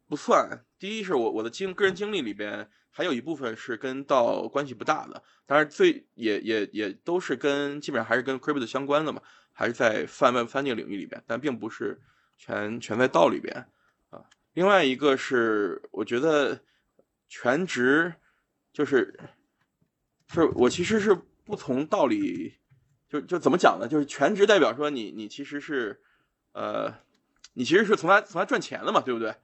不算，第一是我我的经个人经历里边还有一部分是跟道关系不大的，当然最也也也都是跟基本上还是跟 crypto 相关的嘛，还是在泛外翻这个领域里边，但并不是全全在道里边啊。另外一个是，我觉得全职就是是我其实是不从道理，就就怎么讲呢？就是全职代表说你你其实是，呃，你其实是从他从他赚钱的嘛，对不对？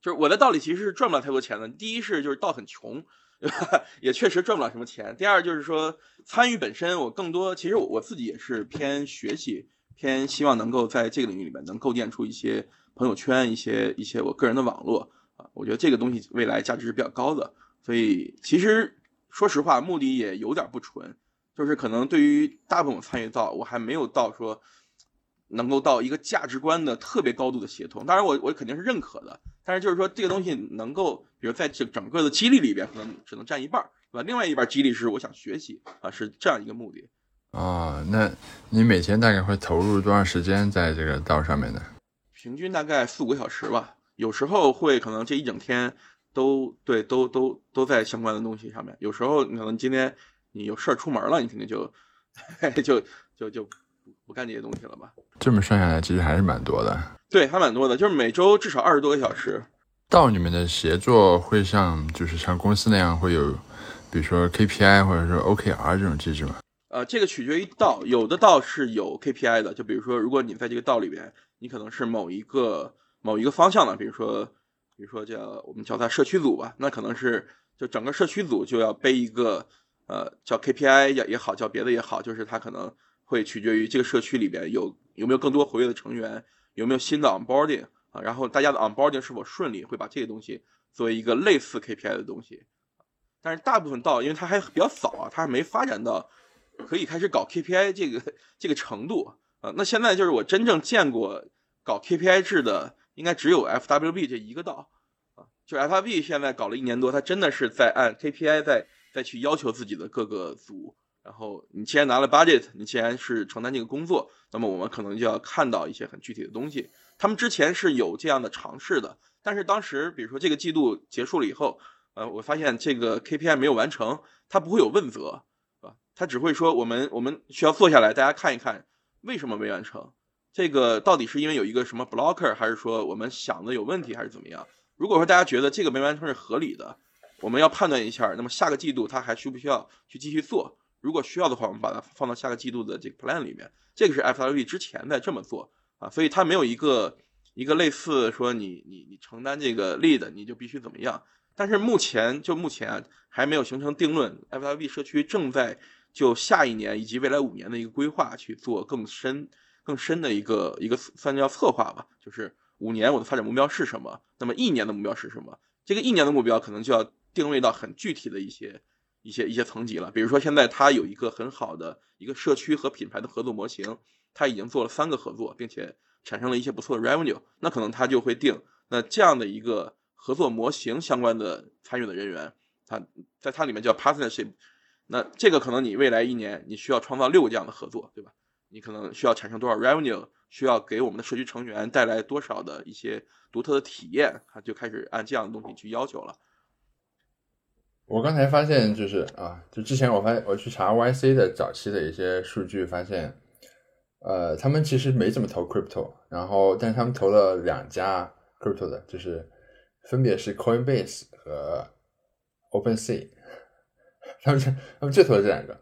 就是我的道理其实是赚不了太多钱的。第一是就是道很穷，也确实赚不了什么钱。第二就是说参与本身，我更多其实我自己也是偏学习，偏希望能够在这个领域里面能构建出一些朋友圈，一些一些我个人的网络啊。我觉得这个东西未来价值是比较高的。所以其实说实话，目的也有点不纯，就是可能对于大部分参与到，我还没有到说。能够到一个价值观的特别高度的协同，当然我我肯定是认可的，但是就是说这个东西能够，比如在这整个的激励里边，可能只能占一半，对吧？另外一半激励是我想学习啊，是这样一个目的。啊，那你每天大概会投入多长时间在这个道上面呢？平均大概四五个小时吧，有时候会可能这一整天都对都都都在相关的东西上面，有时候可能今天你有事儿出门了，你肯定就就就 就。不干这些东西了吧？这么算下来，其实还是蛮多的。对，还蛮多的，就是每周至少二十多个小时。道你们的协作会像，就是像公司那样会有，比如说 KPI 或者说 OKR 这种机制吗？呃，这个取决于道，有的道是有 KPI 的。就比如说，如果你在这个道里边，你可能是某一个某一个方向的，比如说，比如说叫我们叫它社区组吧，那可能是就整个社区组就要背一个呃叫 KPI 也也好，叫别的也好，就是它可能。会取决于这个社区里边有有没有更多活跃的成员，有没有新的 onboarding 啊，然后大家的 onboarding 是否顺利，会把这些东西作为一个类似 KPI 的东西。但是大部分道，因为它还比较早啊，它还没发展到可以开始搞 KPI 这个这个程度啊。那现在就是我真正见过搞 KPI 制的，应该只有 FWB 这一个道啊。就 FWB 现在搞了一年多，它真的是在按 KPI 在再去要求自己的各个组。然后你既然拿了 budget，你既然是承担这个工作，那么我们可能就要看到一些很具体的东西。他们之前是有这样的尝试的，但是当时比如说这个季度结束了以后，呃，我发现这个 KPI 没有完成，他不会有问责，他只会说我们我们需要坐下来，大家看一看为什么没完成，这个到底是因为有一个什么 blocker，还是说我们想的有问题，还是怎么样？如果说大家觉得这个没完成是合理的，我们要判断一下，那么下个季度他还需不需要去继续做？如果需要的话，我们把它放到下个季度的这个 plan 里面。这个是 FWB 之前在这么做啊，所以它没有一个一个类似说你你你承担这个 lead 你就必须怎么样。但是目前就目前还没有形成定论。FWB 社区正在就下一年以及未来五年的一个规划去做更深更深的一个一个算叫策划吧，就是五年我的发展目标是什么？那么一年的目标是什么？这个一年的目标可能就要定位到很具体的一些。一些一些层级了，比如说现在它有一个很好的一个社区和品牌的合作模型，它已经做了三个合作，并且产生了一些不错的 revenue，那可能它就会定那这样的一个合作模型相关的参与的人员，它在它里面叫 partnership，那这个可能你未来一年你需要创造六个这样的合作，对吧？你可能需要产生多少 revenue，需要给我们的社区成员带来多少的一些独特的体验，它就开始按这样的东西去要求了。我刚才发现，就是啊，就之前我发现我去查 YC 的早期的一些数据，发现，呃，他们其实没怎么投 crypto，然后但是他们投了两家 crypto 的，就是分别是 Coinbase 和 OpenSea，他们他们就投了这两个，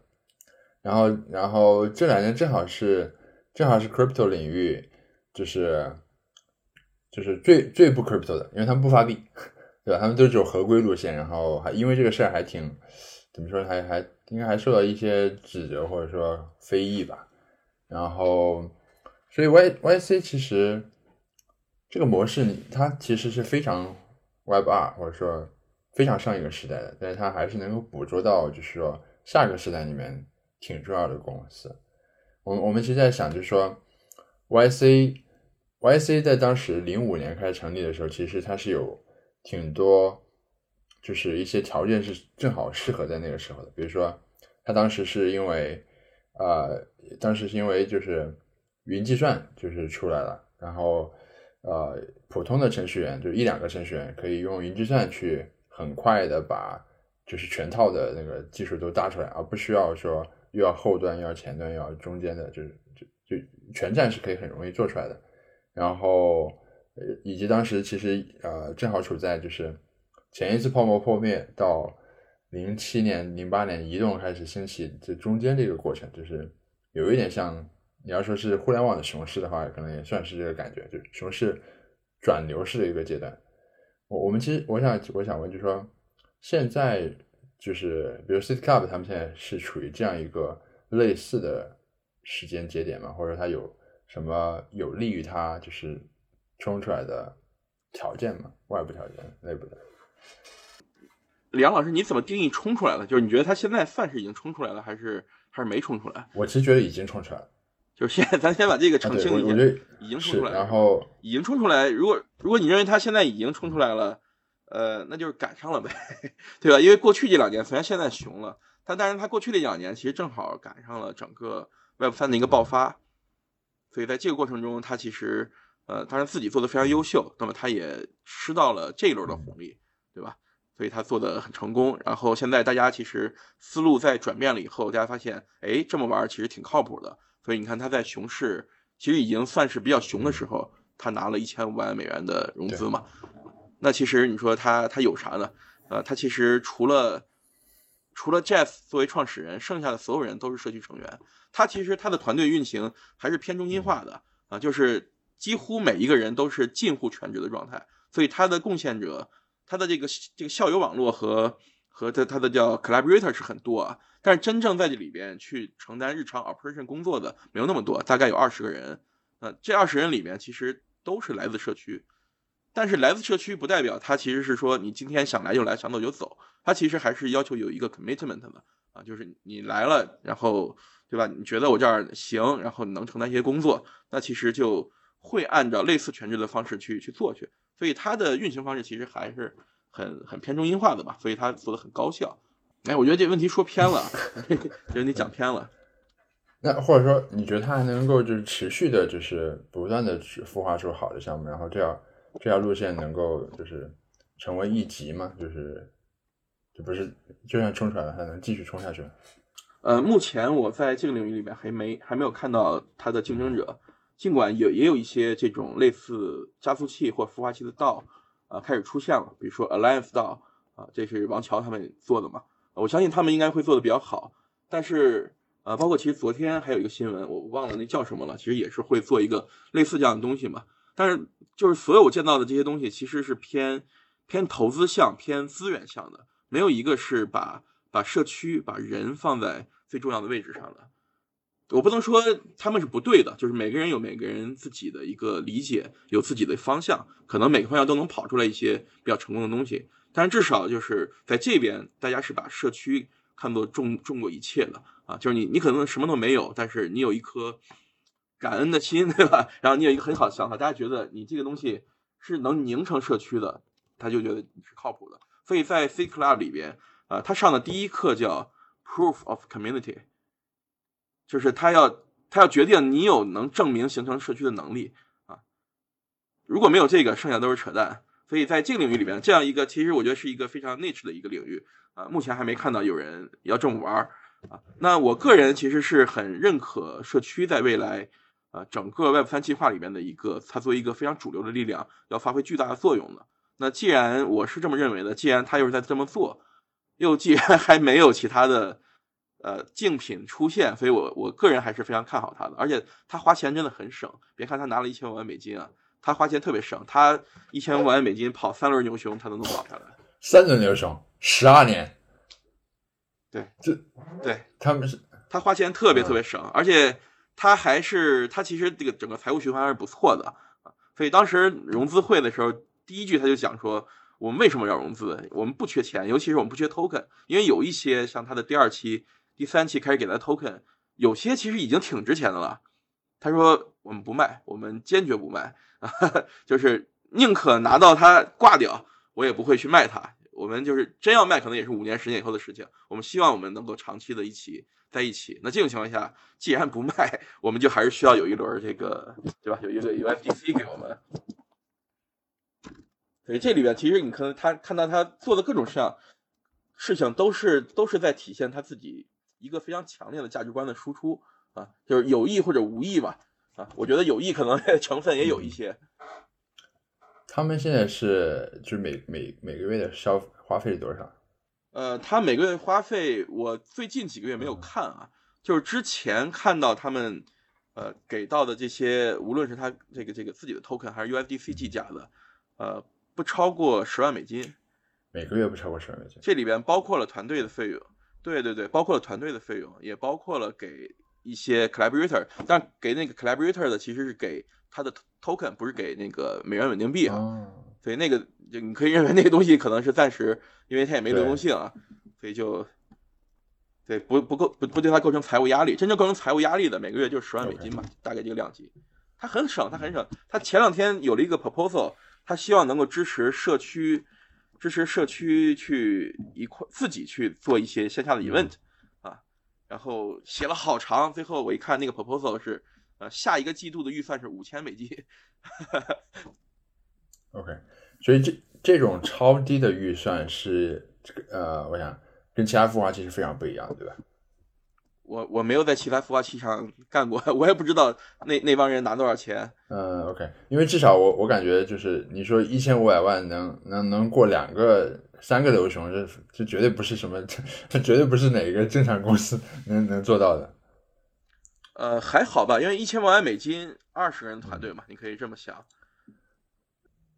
然后然后这两家正好是正好是 crypto 领域，就是就是最最不 crypto 的，因为他们不发币。对吧？他们都走合规路线，然后还因为这个事儿还挺怎么说，还还应该还受到一些指责或者说非议吧。然后，所以 Y Y C 其实这个模式，它其实是非常 Web 二或者说非常上一个时代的，但是它还是能够捕捉到就是说下个时代里面挺重要的公司。我我们其实在想，就是说 Y C Y C 在当时零五年开始成立的时候，其实它是有。挺多，就是一些条件是正好适合在那个时候的，比如说，他当时是因为，呃，当时是因为就是云计算就是出来了，然后，呃，普通的程序员就一两个程序员可以用云计算去很快的把就是全套的那个技术都搭出来，而不需要说又要后端又要前端又要中间的，就是就就全站是可以很容易做出来的，然后。呃，以及当时其实呃正好处在就是前一次泡沫破灭到零七年、零八年移动开始兴起这中间这个过程，就是有一点像你要说是互联网的熊市的话，可能也算是这个感觉，就是熊市转牛市的一个阶段。我我们其实我想我想问，就是说现在就是比如 City Club 他们现在是处于这样一个类似的时间节点吗？或者它有什么有利于它就是冲出来的条件吗？外部条件、内部的？梁老师，你怎么定义冲出来了？就是你觉得它现在算是已经冲出来了，还是还是没冲出来？我其实觉得已经冲出来了。就是现在，咱先把这个澄清一下。已经冲出来了。然后已经冲出来。如果如果你认为他现在已经冲出来了，呃，那就是赶上了呗，对吧？因为过去这两年虽然现在熊了，但但是他过去这两年其实正好赶上了整个 Web 三的一个爆发，所以在这个过程中，他其实呃，当然自己做的非常优秀，那么他也吃到了这一轮的红利，对吧？所以他做的很成功，然后现在大家其实思路在转变了以后，大家发现，哎，这么玩其实挺靠谱的。所以你看他在熊市其实已经算是比较熊的时候，他拿了一千五百万美元的融资嘛。那其实你说他他有啥呢？呃，他其实除了除了 Jeff 作为创始人，剩下的所有人都是社区成员。他其实他的团队运行还是偏中心化的啊，就是几乎每一个人都是近乎全职的状态。所以他的贡献者。他的这个这个校友网络和和他他的叫 collaborator 是很多啊，但是真正在这里边去承担日常 operation 工作的没有那么多，大概有二十个人。那，这二十人里面其实都是来自社区，但是来自社区不代表他其实是说你今天想来就来，想走就走。他其实还是要求有一个 commitment 的啊，就是你来了，然后对吧？你觉得我这儿行，然后能承担一些工作，那其实就会按照类似全职的方式去去做去。所以它的运行方式其实还是很 很偏中心化的吧，所以他做的很高效。哎，我觉得这问题说偏了，就是你讲偏了。那或者说，你觉得它还能够就是持续的，就是不断的去孵化出好的项目，然后这样这条路线能够就是成为一级吗？就是就不是就算冲出来了，还能继续冲下去？呃，目前我在这个领域里面还没还没有看到它的竞争者。尽管有也有一些这种类似加速器或孵化器的道啊开始出现了，比如说 Alliance 道啊，这是王乔他们做的嘛，我相信他们应该会做的比较好。但是啊，包括其实昨天还有一个新闻，我忘了那叫什么了，其实也是会做一个类似这样的东西嘛。但是就是所有见到的这些东西，其实是偏偏投资向、偏资源向的，没有一个是把把社区、把人放在最重要的位置上的。我不能说他们是不对的，就是每个人有每个人自己的一个理解，有自己的方向，可能每个方向都能跑出来一些比较成功的东西。但是至少就是在这边，大家是把社区看作重重过一切的啊，就是你你可能什么都没有，但是你有一颗感恩的心，对吧？然后你有一个很好的想法，大家觉得你这个东西是能凝成社区的，他就觉得你是靠谱的。所以在 C Club 里边，啊，他上的第一课叫 Proof of Community。就是他要他要决定你有能证明形成社区的能力啊，如果没有这个，剩下都是扯淡。所以在这个领域里面，这样一个其实我觉得是一个非常 niche 的一个领域啊，目前还没看到有人要这么玩啊。那我个人其实是很认可社区在未来啊整个 Web 三计划里面的一个，它作为一个非常主流的力量，要发挥巨大的作用的。那既然我是这么认为的，既然他又是在这么做，又既然还没有其他的。呃，竞品出现，所以我我个人还是非常看好他的，而且他花钱真的很省。别看他拿了一千万美金啊，他花钱特别省，他一千万美金跑三轮牛熊他都能跑下来。三轮牛熊，十二年。对，这对他们是，他花钱特别特别省，而且他还是他其实这个整个财务循环还是不错的啊。所以当时融资会的时候，第一句他就讲说，我们为什么要融资？我们不缺钱，尤其是我们不缺 token，因为有一些像他的第二期。第三期开始给他 token，有些其实已经挺值钱的了。他说：“我们不卖，我们坚决不卖，就是宁可拿到它挂掉，我也不会去卖它。我们就是真要卖，可能也是五年、十年以后的事情。我们希望我们能够长期的一起在一起。那这种情况下，既然不卖，我们就还是需要有一轮这个，对吧？有一个 USDC 给我们。所以这里边其实你可能他看到他做的各种事情，事情都是都是在体现他自己。”一个非常强烈的价值观的输出啊，就是有意或者无意吧啊，我觉得有意可能 成分也有一些。他们现在是就是每每每个月的消花费是多少？呃，他每个月花费，我最近几个月没有看啊，就是之前看到他们呃给到的这些，无论是他这个这个自己的 token 还是 USDC 计价的，呃，不超过十万美金。每个月不超过十万美金。这里边包括了团队的费用，对对对，包括了团队的费用，也包括了给一些 collaborator，但给那个 collaborator 的其实是给他的 token，不是给那个美元稳定币啊。所以那个就你可以认为那个东西可能是暂时，因为它也没流动性啊，所以就对不不够不不对它构成财务压力。真正构成财务压力的每个月就十万美金吧，大概这个量级。他很省，他很省。他前两天有了一个 proposal，他希望能够支持社区。支持社区去一块自己去做一些线下的 event 啊，然后写了好长，最后我一看那个 proposal 是，呃，下一个季度的预算是五千美金。OK，所以这这种超低的预算是这个呃，我想跟其他孵化器是非常不一样，对吧？我我没有在其他孵化器上干过，我也不知道那那帮人拿多少钱。嗯，OK，因为至少我我感觉就是你说一千五百万能能能过两个三个流熊，这这绝对不是什么，这绝对不是哪个正常公司能能做到的。呃，还好吧，因为一千万美金二十个人团队嘛，你可以这么想。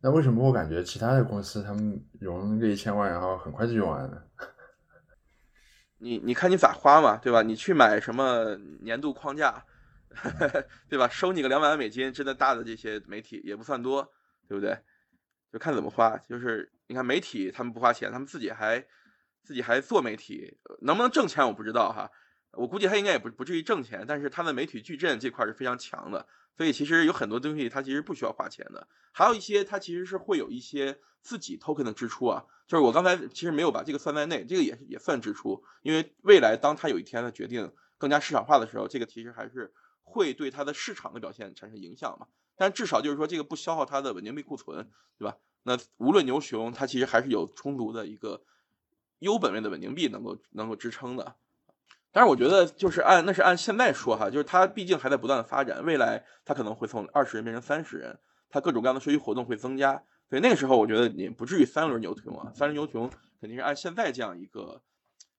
那为什么我感觉其他的公司他们融个一千万，然后很快就用完了？你你看你咋花嘛，对吧？你去买什么年度框架，对吧？收你个两百万美金，真的大的这些媒体也不算多，对不对？就看怎么花。就是你看媒体他们不花钱，他们自己还自己还做媒体，能不能挣钱我不知道哈。我估计他应该也不不至于挣钱，但是他的媒体矩阵这块是非常强的。所以其实有很多东西它其实不需要花钱的，还有一些它其实是会有一些自己 token 的支出啊，就是我刚才其实没有把这个算在内，这个也也算支出，因为未来当它有一天的决定更加市场化的时候，这个其实还是会对它的市场的表现产生影响嘛。但至少就是说这个不消耗它的稳定币库存，对吧？那无论牛熊，它其实还是有充足的一个优本位的稳定币能够能够支撑的。但是我觉得，就是按那是按现在说哈，就是它毕竟还在不断的发展，未来它可能会从二十人变成三十人，它各种各样的学习活动会增加，所以那个时候我觉得你不至于三轮牛熊啊，三轮牛熊肯定是按现在这样一个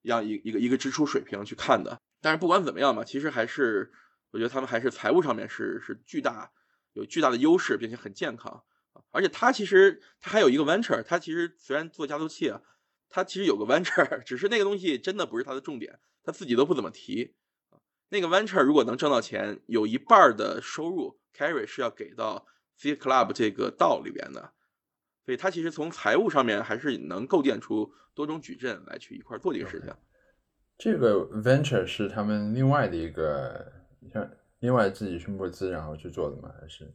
样一一个一个支出水平去看的。但是不管怎么样嘛，其实还是我觉得他们还是财务上面是是巨大有巨大的优势，并且很健康而且它其实它还有一个 venture，它其实虽然做加速器啊，它其实有个 venture，只是那个东西真的不是它的重点。他自己都不怎么提那个 venture 如果能挣到钱，有一半的收入 carry 是要给到 C club 这个道里边的，所以他其实从财务上面还是能构建出多种矩阵来去一块做这个事情。这个 venture 是他们另外的一个，像另外自己去募资然后去做的吗？还是？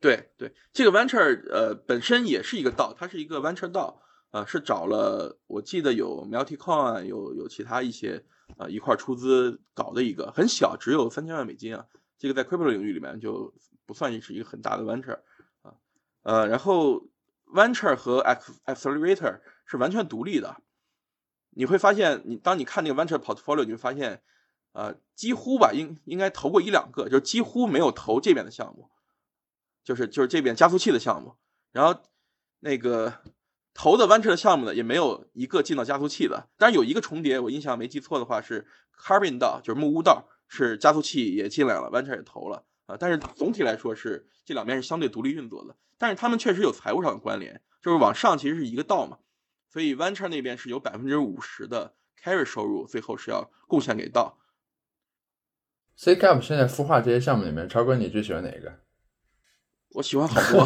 对对，这个 venture 呃本身也是一个道，它是一个 venture 道。呃，是找了，我记得有 MultiCoin，有有其他一些啊一块出资搞的一个很小，只有三千万美金啊，这个在 Crypto 领域里面就不算是一个很大的 Venture 啊，呃，然后 Venture 和 Accelerator 是完全独立的，你会发现，你当你看那个 Venture Portfolio，你会发现，呃，几乎吧，应应该投过一两个，就几乎没有投这边的项目，就是就是这边加速器的项目，然后那个。投的 venture 的项目呢，也没有一个进到加速器的，但是有一个重叠，我印象没记错的话是 Carbon 道，就是木屋道，是加速器也进来了，venture 也投了啊。但是总体来说是这两边是相对独立运作的，但是他们确实有财务上的关联，就是往上其实是一个道嘛，所以 venture 那边是有百分之五十的 carry 收入，最后是要贡献给道。C cap 现在孵化这些项目里面，超哥你最喜欢哪个？我喜欢好多。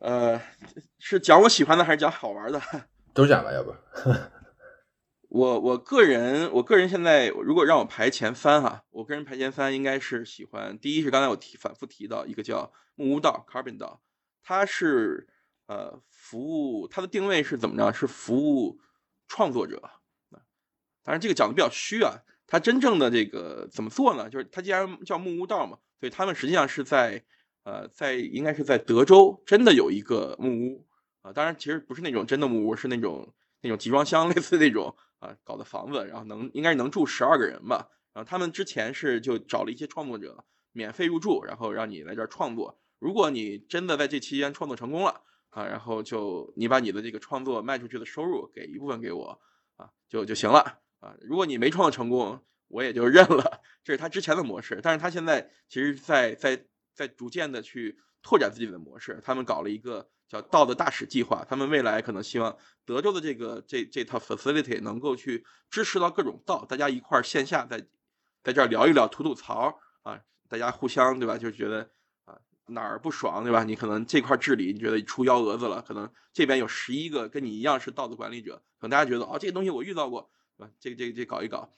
呃，是讲我喜欢的还是讲好玩的？都讲吧，要不？我我个人，我个人现在如果让我排前三哈，我个人排前三应该是喜欢。第一是刚才我提反复提到一个叫木屋道 （Carbon 道），它是呃服务，它的定位是怎么着？是服务创作者。当然这个讲的比较虚啊，它真正的这个怎么做呢？就是它既然叫木屋道嘛，所以他们实际上是在。呃，在应该是在德州，真的有一个木屋啊，当然其实不是那种真的木屋，是那种那种集装箱 类似那种啊搞的房子，然后能应该是能住十二个人吧。然后他们之前是就找了一些创作者免费入住，然后让你来这儿创作。如果你真的在这期间创作成功了啊，然后就你把你的这个创作卖出去的收入给一部分给我啊，就就行了啊。如果你没创作成功，我也就认了。这是他之前的模式，但是他现在其实在在在逐渐的去拓展自己的模式。他们搞了一个叫道的大使计划，他们未来可能希望德州的这个这这套 facility 能够去支持到各种道，大家一块线下在在这儿聊一聊，吐吐槽啊，大家互相对吧？就觉得啊。哪儿不爽，对吧？你可能这块治理你觉得出幺蛾子了，可能这边有十一个跟你一样是道德管理者，可能大家觉得哦，这个东西我遇到过，对吧？这个这个这搞一搞，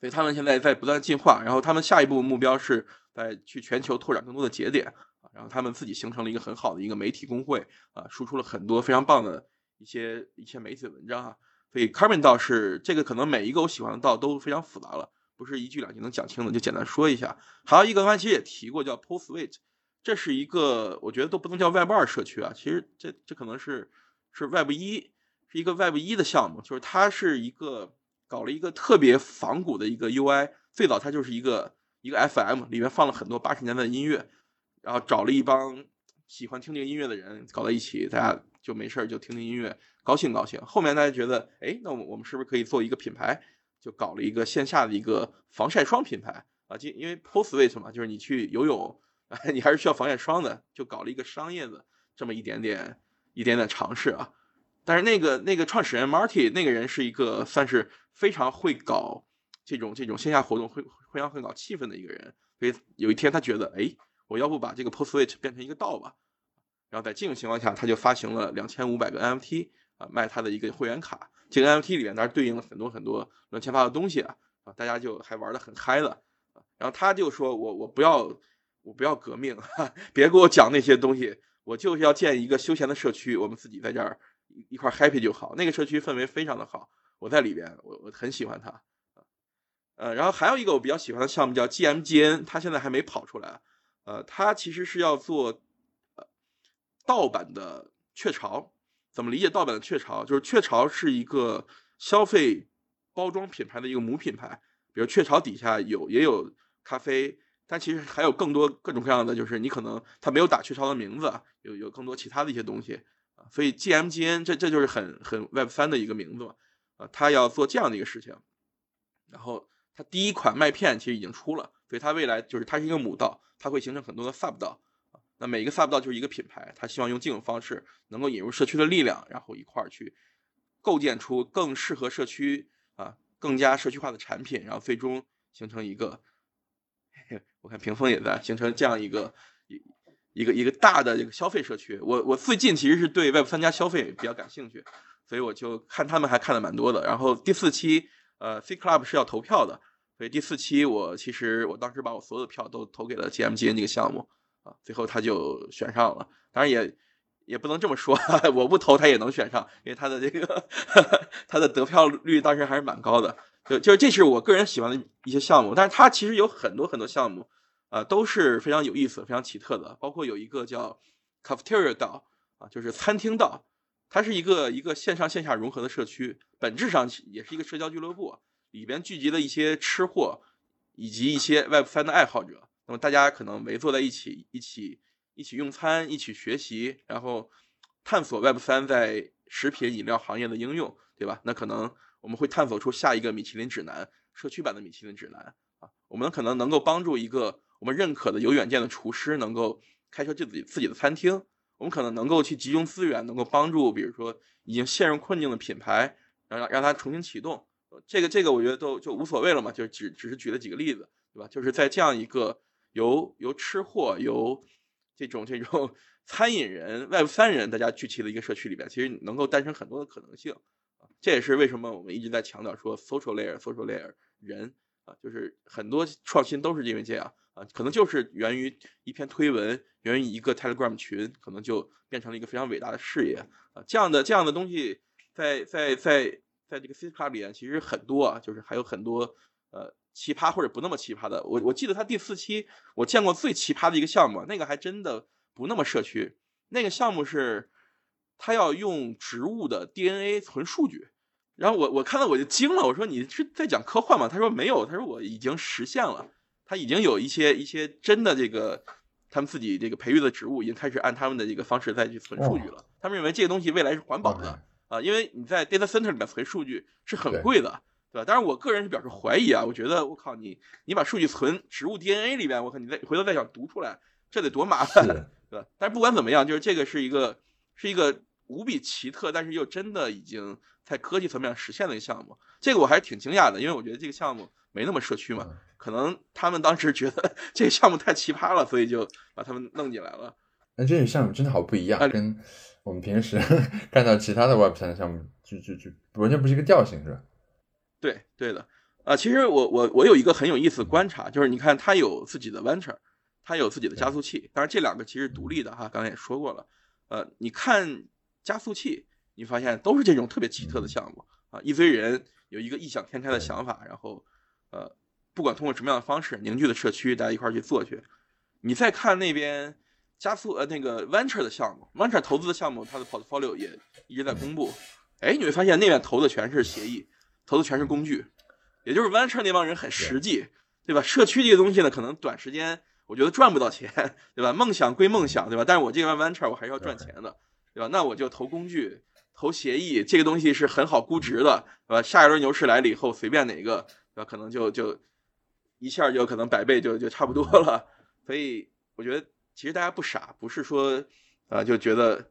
所以他们现在在不断进化，然后他们下一步目标是在去全球拓展更多的节点啊，然后他们自己形成了一个很好的一个媒体工会啊，输出了很多非常棒的一些一些媒体文章啊，所以 Carmen 道是这个可能每一个我喜欢的道都非常复杂了。不是一句两句能讲清的，就简单说一下。还有一个，刚才其实也提过，叫 Postwait，这是一个我觉得都不能叫 Web 二社区啊，其实这这可能是是 Web 一，是一个 Web 一的项目，就是它是一个搞了一个特别仿古的一个 UI。最早它就是一个一个 FM，里面放了很多八十年代的音乐，然后找了一帮喜欢听这个音乐的人搞在一起，大家就没事就听听音乐，高兴高兴。后面大家觉得，哎，那我我们是不是可以做一个品牌？就搞了一个线下的一个防晒霜品牌啊，就因为 Postweight 嘛，就是你去游泳，你还是需要防晒霜的，就搞了一个商业的这么一点点一点点尝试啊。但是那个那个创始人 Marty 那个人是一个算是非常会搞这种这种线下活动，会非常会搞气氛的一个人。所以有一天他觉得，哎，我要不把这个 Postweight 变成一个道吧？然后在这种情况下，他就发行了两千五百个 NFT 啊，卖他的一个会员卡。这个 NFT 里面，当然对应了很多很多乱七八糟的东西啊啊，大家就还玩的很嗨了。然后他就说：“我我不要我不要革命，别给我讲那些东西，我就是要建一个休闲的社区，我们自己在这儿一块 happy 就好。那个社区氛围非常的好，我在里边，我我很喜欢它。呃，然后还有一个我比较喜欢的项目叫 GMGN，它现在还没跑出来。呃，它其实是要做呃盗版的雀巢。怎么理解盗版的雀巢？就是雀巢是一个消费包装品牌的一个母品牌，比如雀巢底下有也有咖啡，但其实还有更多各种各样的，就是你可能它没有打雀巢的名字，有有更多其他的一些东西啊。所以 GMGN 这这就是很很 Web 三的一个名字嘛，啊，他要做这样的一个事情，然后它第一款麦片其实已经出了，所以它未来就是它是一个母道，它会形成很多的 Sub 道。那每一个 Sub 道就是一个品牌，它希望用这种方式能够引入社区的力量，然后一块儿去构建出更适合社区啊、更加社区化的产品，然后最终形成一个，嘿我看屏风也在形成这样一个一一个一个大的这个消费社区。我我最近其实是对 Web 三加消费比较感兴趣，所以我就看他们还看的蛮多的。然后第四期呃 C Club 是要投票的，所以第四期我其实我当时把我所有的票都投给了 GMG 这个项目。啊，最后他就选上了，当然也也不能这么说，我不投他也能选上，因为他的这个 他的得票率当时还是蛮高的。就就是这是我个人喜欢的一些项目，但是他其实有很多很多项目，啊，都是非常有意思、非常奇特的。包括有一个叫 Cafeteria 道啊，就是餐厅道，它是一个一个线上线下融合的社区，本质上也是一个社交俱乐部，里边聚集了一些吃货以及一些 Web 三的爱好者。那么大家可能围坐在一起，一起一起用餐，一起学习，然后探索 Web 三在食品饮料行业的应用，对吧？那可能我们会探索出下一个米其林指南，社区版的米其林指南啊。我们可能能够帮助一个我们认可的有远见的厨师，能够开设自己自己的餐厅。我们可能能够去集中资源，能够帮助，比如说已经陷入困境的品牌，让让它重新启动。这个这个我觉得都就无所谓了嘛，就只只是举了几个例子，对吧？就是在这样一个。由由吃货，由这种这种 餐饮人、Web 三人，大家聚齐的一个社区里边，其实能够诞生很多的可能性。这也是为什么我们一直在强调说，social layer，social layer 人啊，就是很多创新都是因为这样啊，可能就是源于一篇推文，源于一个 Telegram 群，可能就变成了一个非常伟大的事业啊。这样的这样的东西，在在在在这个 C Club 里面其实很多啊，就是还有很多呃。奇葩或者不那么奇葩的，我我记得他第四期我见过最奇葩的一个项目，那个还真的不那么社区。那个项目是，他要用植物的 DNA 存数据，然后我我看到我就惊了，我说你是在讲科幻吗？他说没有，他说我已经实现了，他已经有一些一些真的这个他们自己这个培育的植物已经开始按他们的这个方式再去存数据了。他们认为这个东西未来是环保的啊，因为你在 data center 里面存数据是很贵的，对吧？当然，我个人是表示怀疑啊，我觉得我靠你，你把数据存植物 DNA 里边，我靠你再回头再想读出来，这得多麻烦，对吧？但是不管怎么样，就是这个是一个是一个无比奇特，但是又真的已经在科技层面上实现的一个项目。这个我还是挺惊讶的，因为我觉得这个项目没那么社区嘛。可能他们当时觉得 这个项目太奇葩了，所以就把他们弄进来了。那这个项目真的好不一样，跟我们平时 看到其他的 Web 三项目就就就完全不是一个调性，是吧？对，对的。啊，其实我我我有一个很有意思的观察，就是你看它有自己的 Venture，它有自己的加速器，当然这两个其实独立的哈，刚才也说过了。呃，你看加速器，你发现都是这种特别奇特的项目啊，一堆人有一个异想天开的想法，然后呃。不管通过什么样的方式凝聚的社区，大家一块儿去做去。你再看那边加速呃那个 venture 的项目，venture 投资的项目，它的 portfolio 也一直在公布。哎，你会发现那边投的全是协议，投的全是工具，也就是 venture 那帮人很实际，对吧？社区这个东西呢，可能短时间我觉得赚不到钱，对吧？梦想归梦想，对吧？但是我这边 venture 我还是要赚钱的，对吧？那我就投工具，投协议，这个东西是很好估值的，对吧？下一轮牛市来了以后，随便哪个，对吧？可能就就。一下就可能百倍就就差不多了，所以我觉得其实大家不傻，不是说啊就觉得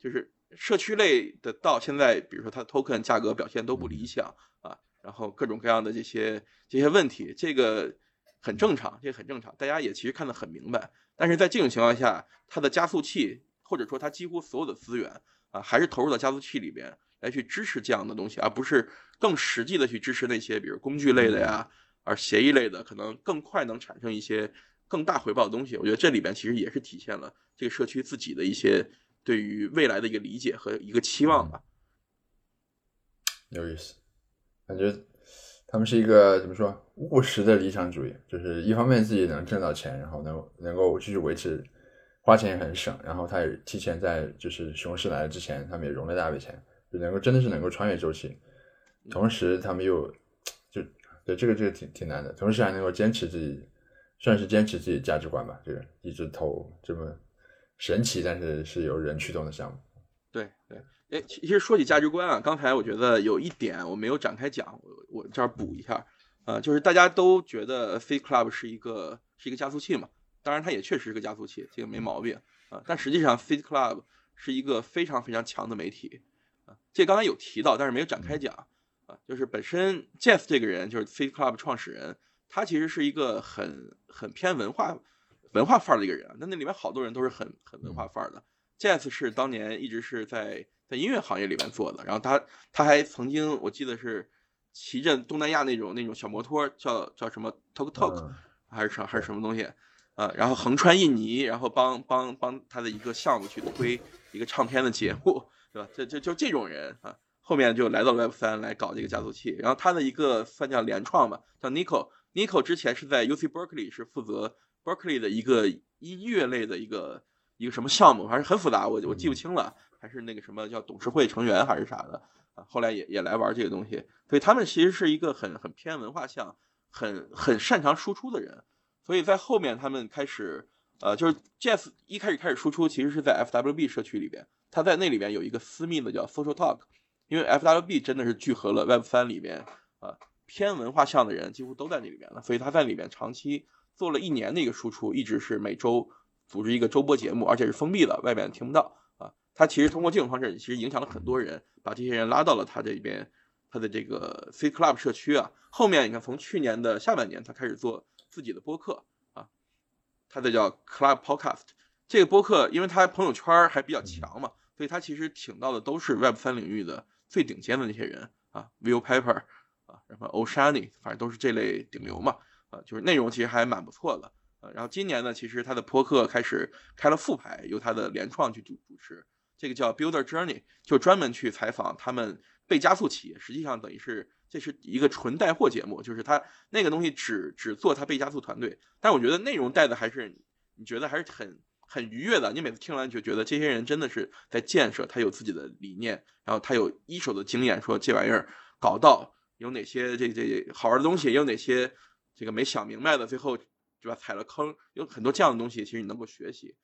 就是社区类的到现在，比如说它的 token 价格表现都不理想啊，然后各种各样的这些这些问题，这个很正常，这很正常，大家也其实看得很明白。但是在这种情况下，它的加速器或者说他几乎所有的资源啊，还是投入到加速器里边来去支持这样的东西，而不是更实际的去支持那些比如工具类的呀。而协议类的可能更快能产生一些更大回报的东西，我觉得这里边其实也是体现了这个社区自己的一些对于未来的一个理解和一个期望吧。有意思，感觉他们是一个怎么说务实的理想主义，就是一方面自己能挣到钱，然后能能够继续维持，花钱也很省，然后他也提前在就是熊市来了之前，他们也融了大笔钱，就能够真的是能够穿越周期，同时他们又就。对这个这个挺挺难的，同时还能够坚持自己，算是坚持自己价值观吧。这个一直投这么神奇，但是是由人驱动的项目。对对，哎，其实说起价值观啊，刚才我觉得有一点我没有展开讲，我我这儿补一下，呃，就是大家都觉得 Face Club 是一个是一个加速器嘛，当然它也确实是个加速器，这个没毛病啊。但实际上 Face Club 是一个非常非常强的媒体啊，这刚才有提到，但是没有展开讲。啊，就是本身 Jeff 这个人，就是 Face Club 创始人，他其实是一个很很偏文化文化范儿的一个人。那那里面好多人都是很很文化范儿的。Jeff 是当年一直是在在音乐行业里面做的，然后他他还曾经我记得是骑着东南亚那种那种小摩托，叫叫什么 Tok Tok 还是什还是什么东西啊？然后横穿印尼，然后帮帮帮他的一个项目去推一个唱片的节目，对吧？这这就这种人啊。后面就来到 Web 三来搞这个加速器，然后他的一个算叫联创吧，叫 Nico，Nico 之前是在 UC Berkeley 是负责 Berkeley 的一个音乐类的一个一个什么项目，反正很复杂，我我记不清了，还是那个什么叫董事会成员还是啥的啊，后来也也来玩这个东西，所以他们其实是一个很很偏文化向，很很擅长输出的人，所以在后面他们开始，呃，就是 Jeff 一开始开始输出，其实是在 FWB 社区里边，他在那里边有一个私密的叫 Social Talk。因为 FWB 真的是聚合了 Web 三里面啊偏文化向的人，几乎都在那里面了，所以他在里面长期做了一年的一个输出，一直是每周组织一个周播节目，而且是封闭的，外面听不到啊。他其实通过这种方式，其实影响了很多人，把这些人拉到了他这边，他的这个 C Club 社区啊。后面你看，从去年的下半年，他开始做自己的播客啊，他的叫 Club Podcast。这个播客，因为他朋友圈还比较强嘛，所以他其实请到的都是 Web 三领域的。最顶尖的那些人啊，Will Paper 啊，然后 Oshani，反正都是这类顶流嘛，啊，就是内容其实还蛮不错的，啊，然后今年呢，其实他的播客开始开了副牌，由他的联创去主主持，这个叫 Builder Journey，就专门去采访他们被加速企业，实际上等于是这是一个纯带货节目，就是他那个东西只只做他被加速团队，但我觉得内容带的还是你觉得还是很。很愉悦的，你每次听完就觉得这些人真的是在建设，他有自己的理念，然后他有一手的经验，说这玩意儿搞到有哪些这这好玩的东西，有哪些这个没想明白的，最后对吧？踩了坑，有很多这样的东西，其实你能够学习。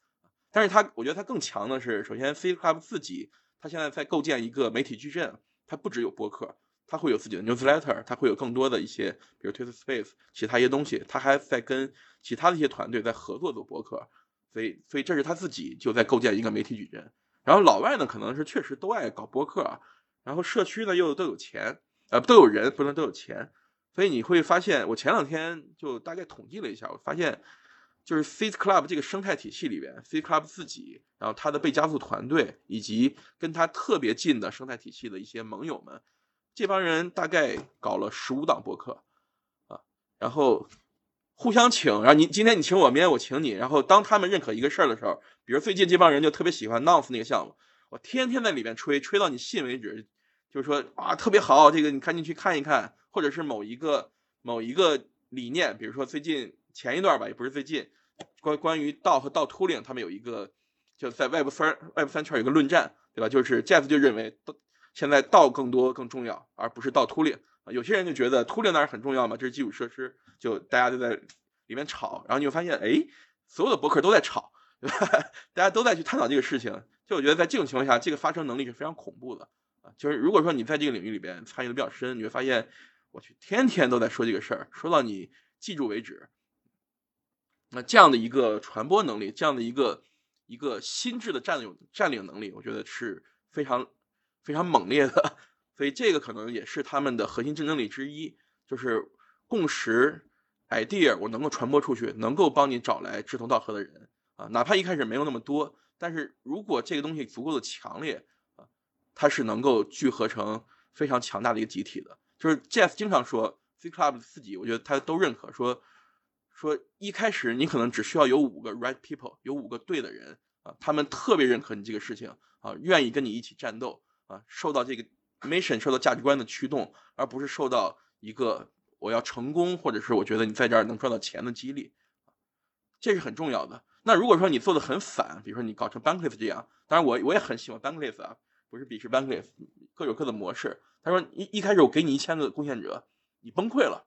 但是他，我觉得他更强的是，首先 C Club 自己，他现在在构建一个媒体矩阵，他不只有播客，它会有自己的 newsletter，它会有更多的一些，比如 Twitter Space，其他一些东西，他还在跟其他的一些团队在合作做播客，所以，所以这是他自己就在构建一个媒体矩阵。然后老外呢，可能是确实都爱搞播客，然后社区呢又都有钱，呃，都有人，不能都有钱，所以你会发现，我前两天就大概统计了一下，我发现。就是 C Club 这个生态体系里边，C Club 自己，然后他的被加速团队，以及跟他特别近的生态体系的一些盟友们，这帮人大概搞了十五档播客，啊，然后互相请，然后你今天你请我，明天我请你，然后当他们认可一个事儿的时候，比如最近这帮人就特别喜欢 Nouns 那个项目，我天天在里面吹，吹到你信为止，就是说啊特别好，这个你赶紧去看一看，或者是某一个某一个理念，比如说最近。前一段吧，也不是最近，关关于道和道 tooling，他们有一个就在 Web 三 Web 三圈有个论战，对吧？就是 Jeff 就认为现在道更多更重要，而不是道 tooling 啊。有些人就觉得 tooling 当然很重要嘛，这是基础设施，就大家都在里面吵，然后你会发现，哎，所有的博客都在吵，对吧？大家都在去探讨这个事情。就我觉得在这种情况下，这个发生能力是非常恐怖的啊。就是如果说你在这个领域里边参与的比较深，你会发现，我去天天都在说这个事儿，说到你记住为止。那这样的一个传播能力，这样的一个一个心智的占有占领能力，我觉得是非常非常猛烈的。所以这个可能也是他们的核心竞争力之一，就是共识 idea 我能够传播出去，能够帮你找来志同道合的人啊，哪怕一开始没有那么多，但是如果这个东西足够的强烈啊，它是能够聚合成非常强大的一个集体的。就是 Jeff 经常说，C Club 自己，我觉得他都认可说。说一开始你可能只需要有五个 right people，有五个对的人啊，他们特别认可你这个事情啊，愿意跟你一起战斗啊，受到这个 mission 受到价值观的驱动，而不是受到一个我要成功或者是我觉得你在这儿能赚到钱的激励，这是很重要的。那如果说你做的很反，比如说你搞成 Bankless 这样，当然我我也很喜欢 Bankless 啊，不是鄙视 Bankless，各有各的模式。他说一一开始我给你一千个贡献者，你崩溃了。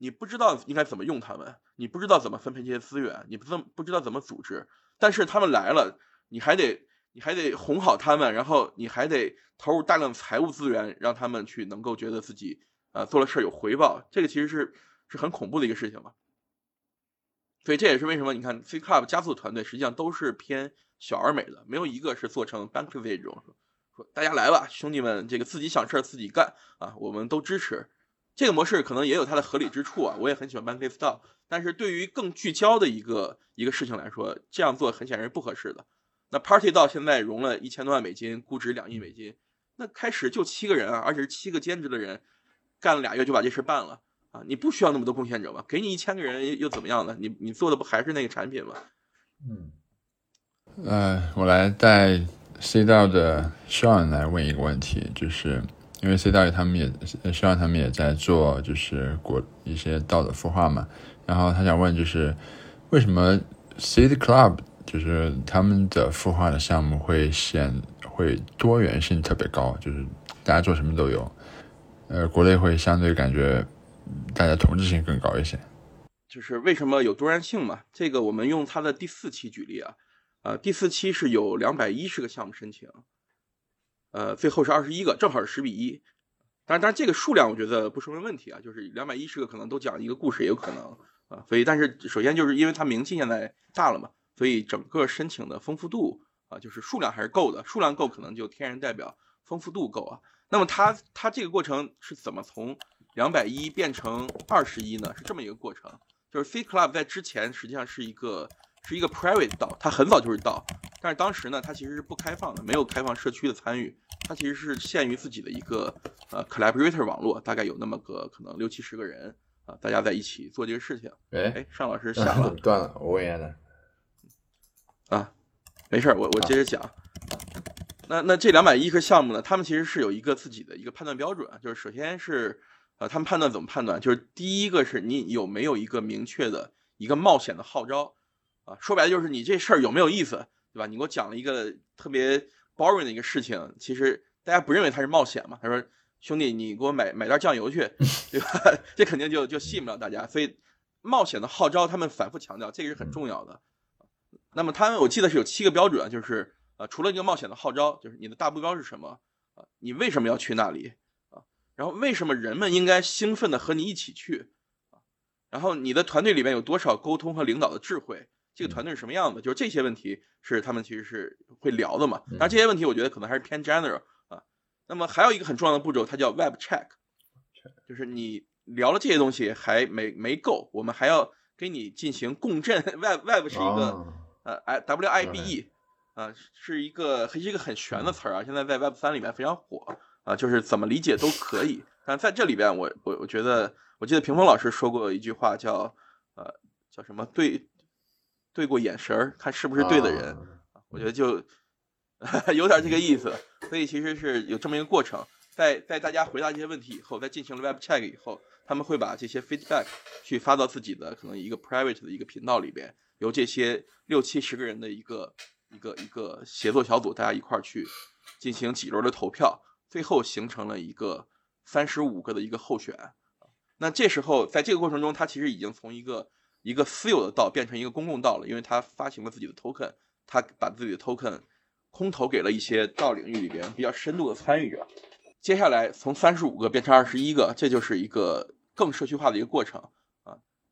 你不知道应该怎么用他们，你不知道怎么分配这些资源，你不怎不知道怎么组织，但是他们来了，你还得你还得哄好他们，然后你还得投入大量财务资源，让他们去能够觉得自己呃做了事儿有回报，这个其实是是很恐怖的一个事情嘛。所以这也是为什么你看 C Club 加速团队实际上都是偏小而美的，没有一个是做成 Banksy 这种说大家来吧，兄弟们，这个自己想事儿自己干啊，我们都支持。这个模式可能也有它的合理之处啊，我也很喜欢 b a n k e Style，但是对于更聚焦的一个一个事情来说，这样做很显然是不合适的。那 Party 到现在融了一千多万美金，估值两亿美金，那开始就七个人啊，而且是七个兼职的人，干了俩月就把这事办了啊！你不需要那么多贡献者吧？给你一千个人又怎么样呢？你你做的不还是那个产品吗？嗯，呃，我来带 C 道的 Sean 来问一个问题，就是。因为 C 大 W 他们也 Sean 他们也在做，就是国一些道的孵化嘛。然后他想问，就是为什么 C Club 就是他们的孵化的项目会显会多元性特别高，就是大家做什么都有。呃，国内会相对感觉大家同质性更高一些。就是为什么有多元性嘛？这个我们用它的第四期举例啊，呃，第四期是有两百一十个项目申请。呃，最后是二十一个，正好是十比一。当然，当然这个数量我觉得不说明问题啊，就是两百一十个可能都讲一个故事也有可能啊。所以，但是首先就是因为它名气现在大了嘛，所以整个申请的丰富度啊，就是数量还是够的。数量够，可能就天然代表丰富度够啊。那么它它这个过程是怎么从两百一变成二十一呢？是这么一个过程，就是 Fit Club 在之前实际上是一个。是一个 private 道，它很早就是道，但是当时呢，它其实是不开放的，没有开放社区的参与，它其实是限于自己的一个呃 collaborator 网络，大概有那么个可能六七十个人啊，大家在一起做这个事情。哎哎，尚老师 响了，断了，我问一下他。啊，没事儿，我我接着讲。那那这两百一个项目呢，他们其实是有一个自己的一个判断标准，就是首先是呃，他们判断怎么判断，就是第一个是你有没有一个明确的一个冒险的号召。啊，说白了就是你这事儿有没有意思，对吧？你给我讲了一个特别 boring 的一个事情，其实大家不认为它是冒险嘛？他说：“兄弟，你给我买买袋酱油去，对吧？” 这肯定就就吸引不了大家。所以冒险的号召，他们反复强调，这个是很重要的。那么他们我记得是有七个标准，就是呃，除了一个冒险的号召，就是你的大目标是什么啊？你为什么要去那里啊？然后为什么人们应该兴奋的和你一起去啊？然后你的团队里面有多少沟通和领导的智慧？这个团队是什么样的？就是这些问题是他们其实是会聊的嘛。当然这些问题我觉得可能还是偏 general 啊。那么还有一个很重要的步骤，它叫 web check，就是你聊了这些东西还没没够，我们还要给你进行共振。web web 是一个呃 w i b e 啊，是一个是一个很玄的词儿啊。现在在 web 三里面非常火啊，就是怎么理解都可以。但在这里边，我我我觉得，我记得屏风老师说过一句话，叫呃叫什么对。对过眼神儿，看是不是对的人，我觉得就 有点这个意思。所以其实是有这么一个过程，在在大家回答这些问题以后，在进行了 web check 以后，他们会把这些 feedback 去发到自己的可能一个 private 的一个频道里边，由这些六七十个人的一个一个一个协作小组，大家一块儿去进行几轮的投票，最后形成了一个三十五个的一个候选。那这时候在这个过程中，他其实已经从一个一个私有的道变成一个公共道了，因为他发行了自己的 token，他把自己的 token 空投给了一些道领域里边比较深度的参与者。接下来从三十五个变成二十一个，这就是一个更社区化的一个过程。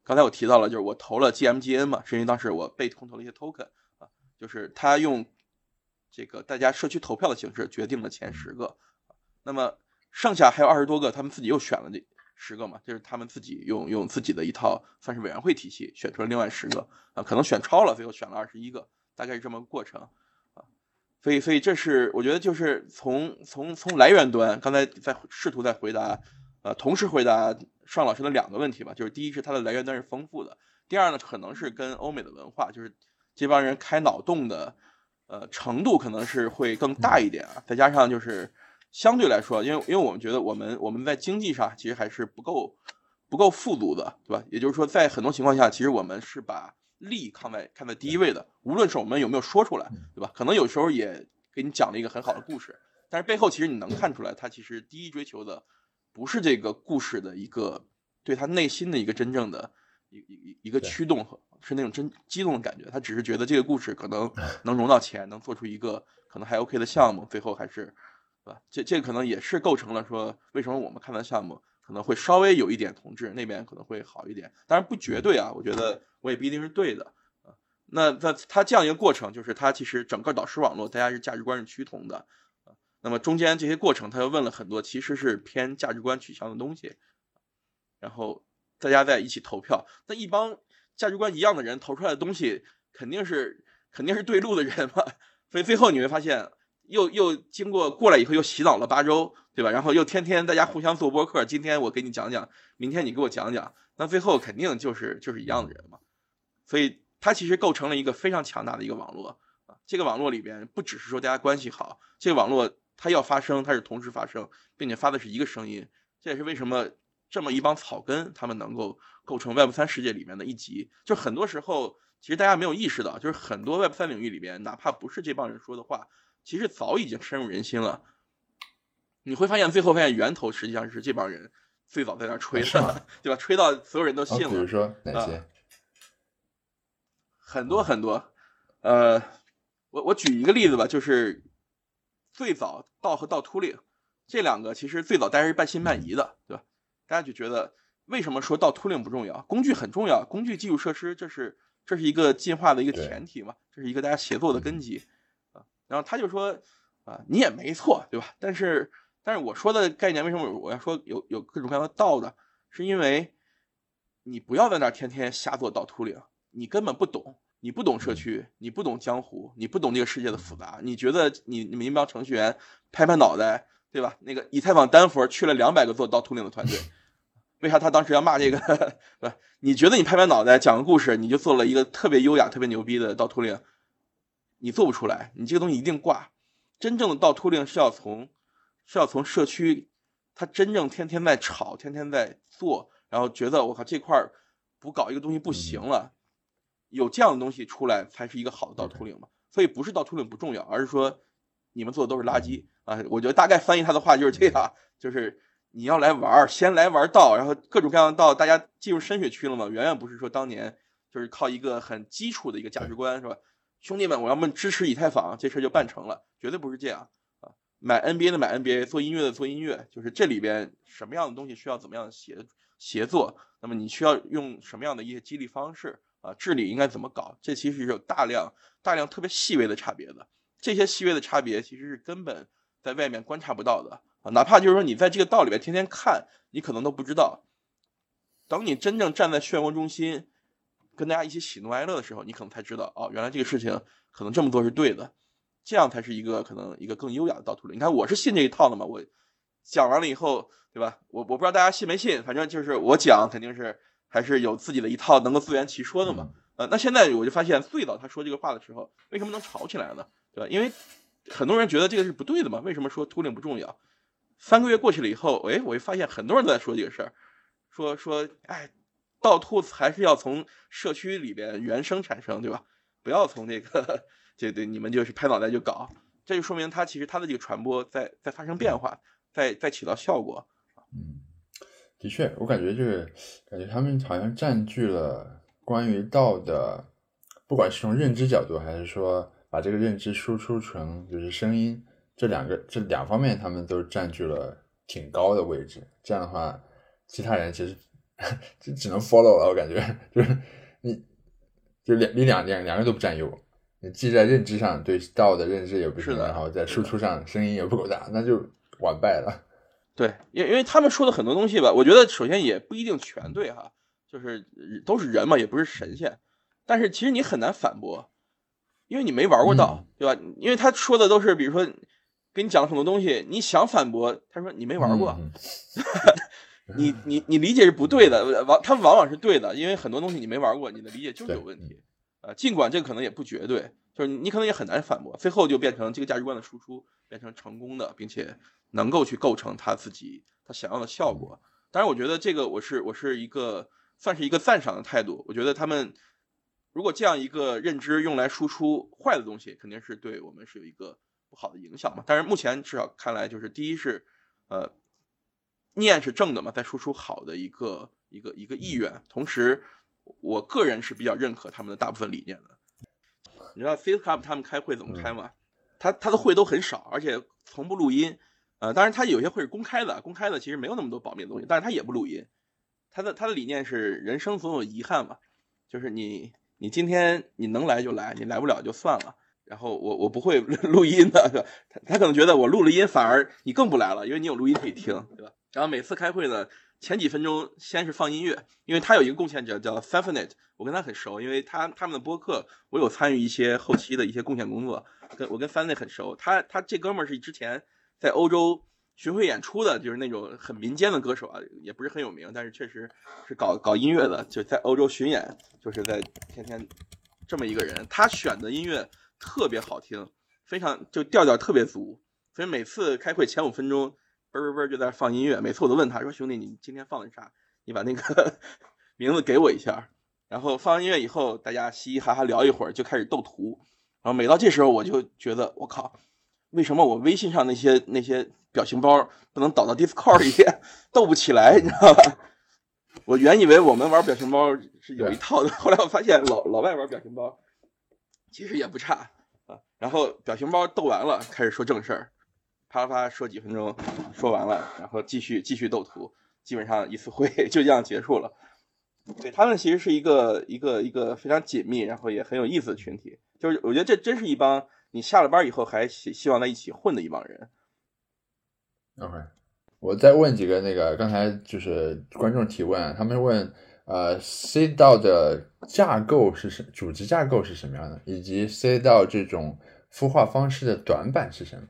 刚才我提到了，就是我投了 GMGN 嘛，是因为当时我被空投了一些 token 啊，就是他用这个大家社区投票的形式决定了前十个，那么剩下还有二十多个，他们自己又选了这。十个嘛，就是他们自己用用自己的一套算是委员会体系选出了另外十个啊，可能选超了，最后选了二十一个，大概是这么个过程啊。所以，所以这是我觉得就是从从从来源端，刚才在试图在回答，呃，同时回答尚老师的两个问题吧，就是第一是它的来源端是丰富的，第二呢可能是跟欧美的文化，就是这帮人开脑洞的呃程度可能是会更大一点啊，再加上就是。相对来说，因为因为我们觉得我们我们在经济上其实还是不够不够富足的，对吧？也就是说，在很多情况下，其实我们是把利看在看在第一位的。无论是我们有没有说出来，对吧？可能有时候也给你讲了一个很好的故事，但是背后其实你能看出来，他其实第一追求的不是这个故事的一个对他内心的一个真正的一一一个驱动和是那种真激动的感觉。他只是觉得这个故事可能能融到钱，能做出一个可能还 OK 的项目，最后还是。对吧？这这可能也是构成了说，为什么我们看的项目可能会稍微有一点同质，那边可能会好一点，当然不绝对啊。我觉得我也不一定是对的啊。那在他这样一个过程，就是他其实整个导师网络大家是价值观是趋同的啊。那么中间这些过程，他又问了很多其实是偏价值观取向的东西，然后大家在一起投票。那一帮价值观一样的人投出来的东西，肯定是肯定是对路的人嘛。所以最后你会发现。又又经过过来以后又洗脑了八周，对吧？然后又天天大家互相做播客，今天我给你讲讲，明天你给我讲讲，那最后肯定就是就是一样的人嘛。所以它其实构成了一个非常强大的一个网络啊。这个网络里边不只是说大家关系好，这个网络它要发声，它是同时发声，并且发的是一个声音。这也是为什么这么一帮草根他们能够构成 Web 三世界里面的一级。就很多时候其实大家没有意识到，就是很多 Web 三领域里边，哪怕不是这帮人说的话。其实早已经深入人心了，你会发现最后发现源头实际上是这帮人最早在那吹的，对吧？吹到所有人都信了。比如说哪些？很多很多，呃，我我举一个例子吧，就是最早道和道秃领这两个，其实最早大家是半信半疑的，对吧？大家就觉得为什么说道秃岭不重要？工具很重要，工具基础设施这是这是一个进化的一个前提嘛，这是一个大家协作的根基啊。然后他就说，啊，你也没错，对吧？但是，但是我说的概念为什么我要说有有各种各样的道的？是因为你不要在那儿天天瞎做道秃岭，你根本不懂，你不懂社区，你不懂江湖，你不懂这个世界的复杂。你觉得你你们一帮程序员拍拍脑袋，对吧？那个以太坊丹佛去了两百个做到秃领的团队，为啥他当时要骂这个？对？你觉得你拍拍脑袋讲个故事，你就做了一个特别优雅、特别牛逼的到秃领？你做不出来，你这个东西一定挂。真正的到秃令是要从，是要从社区，他真正天天在吵，天天在做，然后觉得我靠这块儿不搞一个东西不行了，有这样的东西出来才是一个好的盗秃令嘛。所以不是盗秃令不重要，而是说你们做的都是垃圾啊。我觉得大概翻译他的话就是这样，就是你要来玩，先来玩道，然后各种各样的道，大家进入深水区了嘛？远远不是说当年就是靠一个很基础的一个价值观，是吧？兄弟们，我要么支持以太坊，这事就办成了，绝对不是这样啊！买 NBA 的买 NBA，做音乐的做音乐，就是这里边什么样的东西需要怎么样协协作，那么你需要用什么样的一些激励方式啊？治理应该怎么搞？这其实是有大量大量特别细微的差别的，这些细微的差别其实是根本在外面观察不到的啊。哪怕就是说你在这个道里边天天看，你可能都不知道。等你真正站在漩涡中心，跟大家一起喜怒哀乐的时候，你可能才知道，哦，原来这个事情可能这么做是对的，这样才是一个可能一个更优雅的道途了。你看，我是信这一套的嘛，我讲完了以后，对吧？我我不知道大家信没信，反正就是我讲肯定是还是有自己的一套能够自圆其说的嘛。呃，那现在我就发现，最早他说这个话的时候，为什么能吵起来呢？对吧？因为很多人觉得这个是不对的嘛。为什么说秃顶不重要？三个月过去了以后，哎，我就发现很多人都在说这个事儿，说说，哎，盗兔子还是要从社区里边原生产生，对吧？不要从这个，这对你们就是拍脑袋就搞，这就说明它其实它的这个传播在在发生变化，在在起到效果。嗯，的确，我感觉就是感觉他们好像占据了关于道的，不管是从认知角度，还是说把这个认知输出成就是声音。这两个这两方面，他们都占据了挺高的位置。这样的话，其他人其实就只能 follow 了。我感觉就是你，就两你两两两个都不占优。你既在认知上对道的认知也不是然后在输出上声音也不够大，那就完败了。对，因因为他们说的很多东西吧，我觉得首先也不一定全对哈，就是都是人嘛，也不是神仙。但是其实你很难反驳，因为你没玩过道，对吧？因为他说的都是，比如说。给你讲了很多东西，你想反驳，他说你没玩过，你你你理解是不对的，往他往往是对的，因为很多东西你没玩过，你的理解就是有问题，啊，尽管这个可能也不绝对，就是你可能也很难反驳，最后就变成这个价值观的输出变成成功的，并且能够去构成他自己他想要的效果。当然，我觉得这个我是我是一个算是一个赞赏的态度，我觉得他们如果这样一个认知用来输出坏的东西，肯定是对我们是有一个。不好的影响嘛，但是目前至少看来，就是第一是，呃，念是正的嘛，在输出好的一个一个一个意愿，同时，我个人是比较认可他们的大部分理念的。你知道 Face Club 他们开会怎么开吗？他他的会都很少，而且从不录音。呃，当然他有些会是公开的，公开的其实没有那么多保密的东西，但是他也不录音。他的他的理念是人生总有遗憾嘛，就是你你今天你能来就来，你来不了就算了。然后我我不会 录音的，他他可能觉得我录了音反而你更不来了，因为你有录音可以听，对吧？然后每次开会呢，前几分钟先是放音乐，因为他有一个贡献者叫 f a f n e t 我跟他很熟，因为他他们的播客我有参与一些后期的一些贡献工作，跟我跟 f a f n e t 很熟。他他这哥们儿是之前在欧洲巡回演出的，就是那种很民间的歌手啊，也不是很有名，但是确实是搞搞音乐的，就在欧洲巡演，就是在天天这么一个人，他选的音乐。特别好听，非常就调调特别足，所以每次开会前五分钟，嘣嘣嘣就在放音乐。每次我都问他说：“兄弟，你今天放的啥？你把那个 名字给我一下。”然后放完音乐以后，大家嘻嘻哈哈聊一会儿，就开始斗图。然后每到这时候，我就觉得我靠，为什么我微信上那些那些表情包不能导到 Discord 里面斗不起来？你知道吧？我原以为我们玩表情包是有一套的，后来我发现老老外玩表情包。其实也不差啊，然后表情包斗完了，开始说正事儿，啪啪说几分钟，说完了，然后继续继续斗图，基本上一次会 就这样结束了。对他们其实是一个一个一个非常紧密，然后也很有意思的群体。就是我觉得这真是一帮你下了班以后还希希望在一起混的一帮人。OK，我再问几个那个刚才就是观众提问，他们问。呃，C 道的架构是什？组织架构是什么样的？以及 C 道这种孵化方式的短板是什么？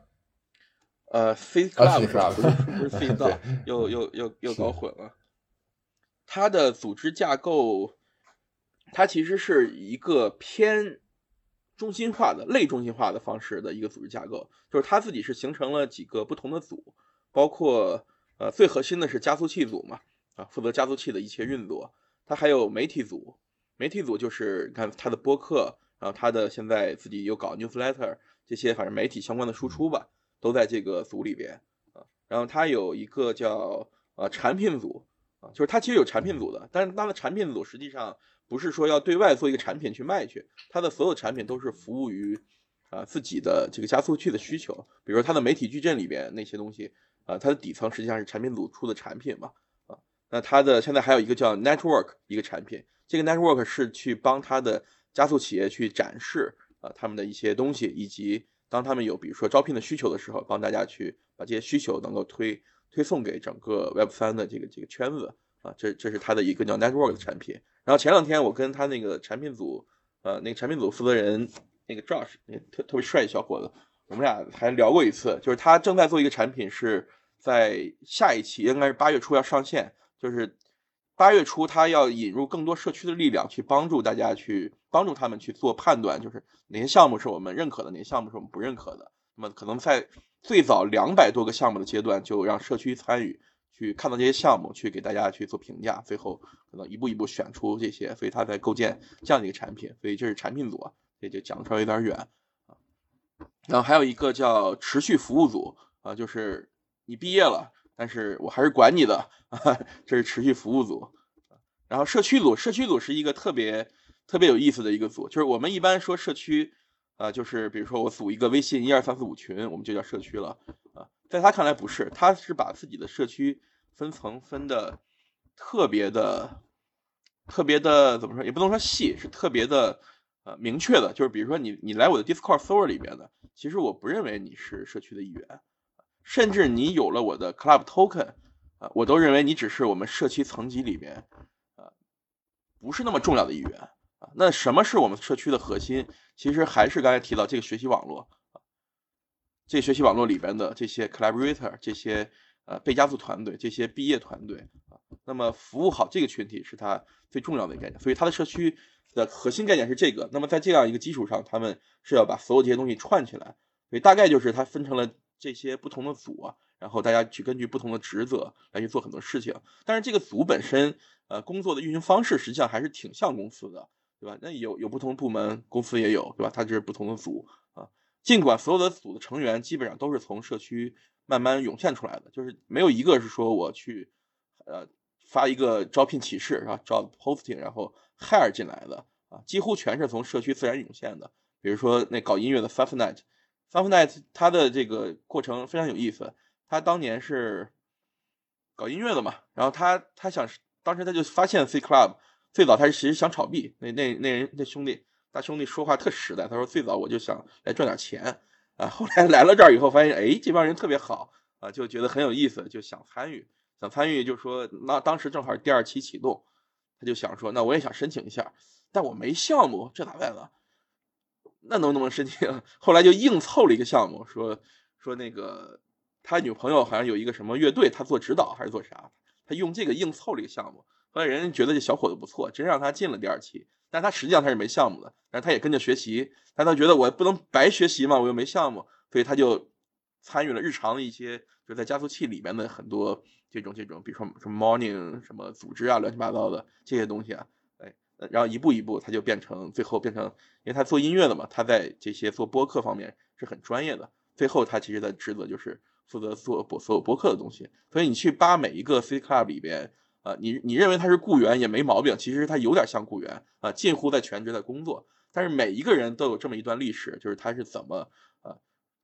呃，C Club 是不是不是 C 道，又又又又搞混了。它的组织架构，它其实是一个偏中心化的类中心化的方式的一个组织架构，就是它自己是形成了几个不同的组，包括呃最核心的是加速器组嘛，啊，负责加速器的一切运作。它还有媒体组，媒体组就是你看它的播客，然后它的现在自己又搞 newsletter 这些，反正媒体相关的输出吧，都在这个组里边啊。然后它有一个叫呃产品组啊，就是它其实有产品组的，但是它的产品组实际上不是说要对外做一个产品去卖去，它的所有产品都是服务于啊自己的这个加速器的需求，比如说它的媒体矩阵里边那些东西啊，它的底层实际上是产品组出的产品嘛啊，那它的现在还有一个叫 Network 一个产品，这个 Network 是去帮它的加速企业去展示啊他们的一些东西，以及当他们有比如说招聘的需求的时候，帮大家去把这些需求能够推推送给整个 Web 三的这个这个圈子啊，这这是它的一个叫 Network 的产品。然后前两天我跟他那个产品组，呃，那个产品组负责人那个 Josh，那特特别帅的小伙子，我们俩还聊过一次，就是他正在做一个产品，是在下一期应该是八月初要上线，就是八月初他要引入更多社区的力量，去帮助大家去帮助他们去做判断，就是哪些项目是我们认可的，哪些项目是我们不认可的。那么可能在最早两百多个项目的阶段，就让社区参与。去看到这些项目，去给大家去做评价，最后可能一步一步选出这些，所以他在构建这样的一个产品，所以这是产品组，这就讲的稍微有点远啊。然后还有一个叫持续服务组啊，就是你毕业了，但是我还是管你的啊，这是持续服务组。然后社区组，社区组是一个特别特别有意思的一个组，就是我们一般说社区啊，就是比如说我组一个微信一二三四五群，我们就叫社区了啊。在他看来不是，他是把自己的社区分层分的特别的、特别的怎么说，也不能说细，是特别的呃明确的。就是比如说你你来我的 Discord server 里边的，其实我不认为你是社区的一员，甚至你有了我的 Club Token 啊，我都认为你只是我们社区层级里边啊不是那么重要的一员。那什么是我们社区的核心？其实还是刚才提到这个学习网络。这学习网络里边的这些 collaborator，这些呃被加速团队，这些毕业团队啊，那么服务好这个群体是它最重要的一个概念。所以它的社区的核心概念是这个。那么在这样一个基础上，他们是要把所有这些东西串起来。所以大概就是它分成了这些不同的组，然后大家去根据不同的职责来去做很多事情。但是这个组本身呃工作的运行方式实际上还是挺像公司的，对吧？那有有不同部门，公司也有，对吧？它这是不同的组啊。尽管所有的组的成员基本上都是从社区慢慢涌现出来的，就是没有一个是说我去，呃，发一个招聘启事是吧？job posting，然后 hire 进来的啊，几乎全是从社区自然涌现的。比如说那搞音乐的 f a f n i g h t f a f n i g h t 他的这个过程非常有意思。他当年是搞音乐的嘛，然后他他想，当时他就发现 C Club 最早他其实想炒币，那那那人那兄弟。大兄弟说话特实在，他说最早我就想来赚点钱啊，后来来了这儿以后发现，哎，这帮人特别好啊，就觉得很有意思，就想参与，想参与，就说那当时正好第二期启动，他就想说，那我也想申请一下，但我没项目，这咋办呢？那能不能申请？后来就硬凑了一个项目，说说那个他女朋友好像有一个什么乐队，他做指导还是做啥，他用这个硬凑了一个项目，后来人家觉得这小伙子不错，真让他进了第二期。但他实际上他是没项目的，但是他也跟着学习，但他觉得我不能白学习嘛，我又没项目，所以他就参与了日常的一些，就在加速器里面的很多这种这种，比如说什么 morning 什么组织啊，乱七八糟的这些东西啊，哎，然后一步一步他就变成最后变成，因为他做音乐的嘛，他在这些做播客方面是很专业的，最后他其实的职责就是负责做播所有播客的东西，所以你去扒每一个 C Club 里边。啊，你你认为他是雇员也没毛病，其实他有点像雇员啊，近乎在全职在工作。但是每一个人都有这么一段历史，就是他是怎么啊，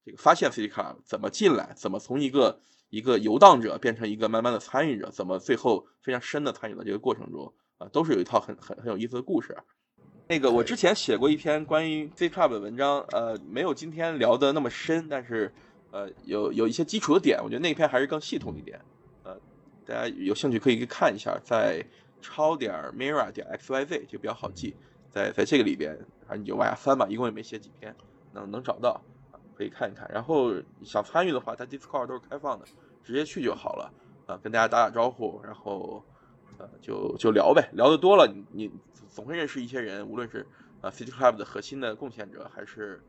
这个发现 C Club，怎么进来，怎么从一个一个游荡者变成一个慢慢的参与者，怎么最后非常深的参与到这个过程中啊，都是有一套很很很有意思的故事。那个我之前写过一篇关于 C Club 的文章，呃，没有今天聊的那么深，但是呃有有一些基础的点，我觉得那篇还是更系统一点。大家有兴趣可以去看一下，在超点 Mira 点 xyz 就比较好记，在在这个里边，反正你就往下翻吧，一共也没写几篇，能能找到，可以看一看。然后想参与的话，它 Discord 都是开放的，直接去就好了，啊，跟大家打打招呼，然后呃就就聊呗，聊得多了，你你总会认识一些人，无论是啊 City Club 的核心的贡献者，还是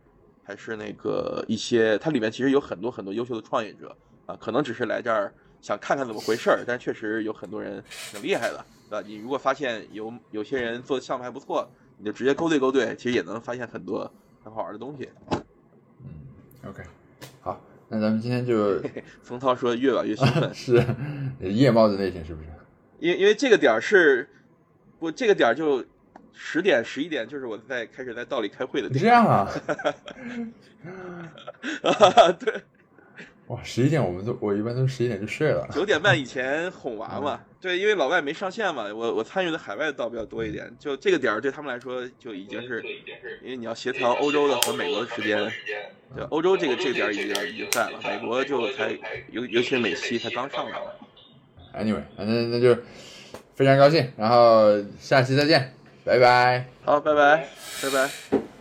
还是那个一些，它里面其实有很多很多优秀的创业者，啊，可能只是来这儿。想看看怎么回事儿，但确实有很多人挺厉害的，对吧？你如果发现有有些人做的项目还不错，你就直接勾兑勾兑，其实也能发现很多很好玩的东西。嗯，OK，好，那咱们今天就，冯涛说越晚越兴奋，是夜猫子那天是不是？因因为这个点儿是，不这个点儿就十点十一点，就是我在开始在道里开会的点。这样啊？对。哇，十一点我们都我一般都十一点就睡了。九点半以前 哄娃嘛？对，因为老外没上线嘛，我我参与的海外的倒比较多一点。就这个点儿对他们来说就已经是，因为你要协调欧洲的和美国的时间。对，欧洲这个这个点儿已经已经在了，美国就才尤尤其是美西才刚上来。Anyway，反正那就非常高兴，然后下期再见，拜拜。好，拜拜，拜拜。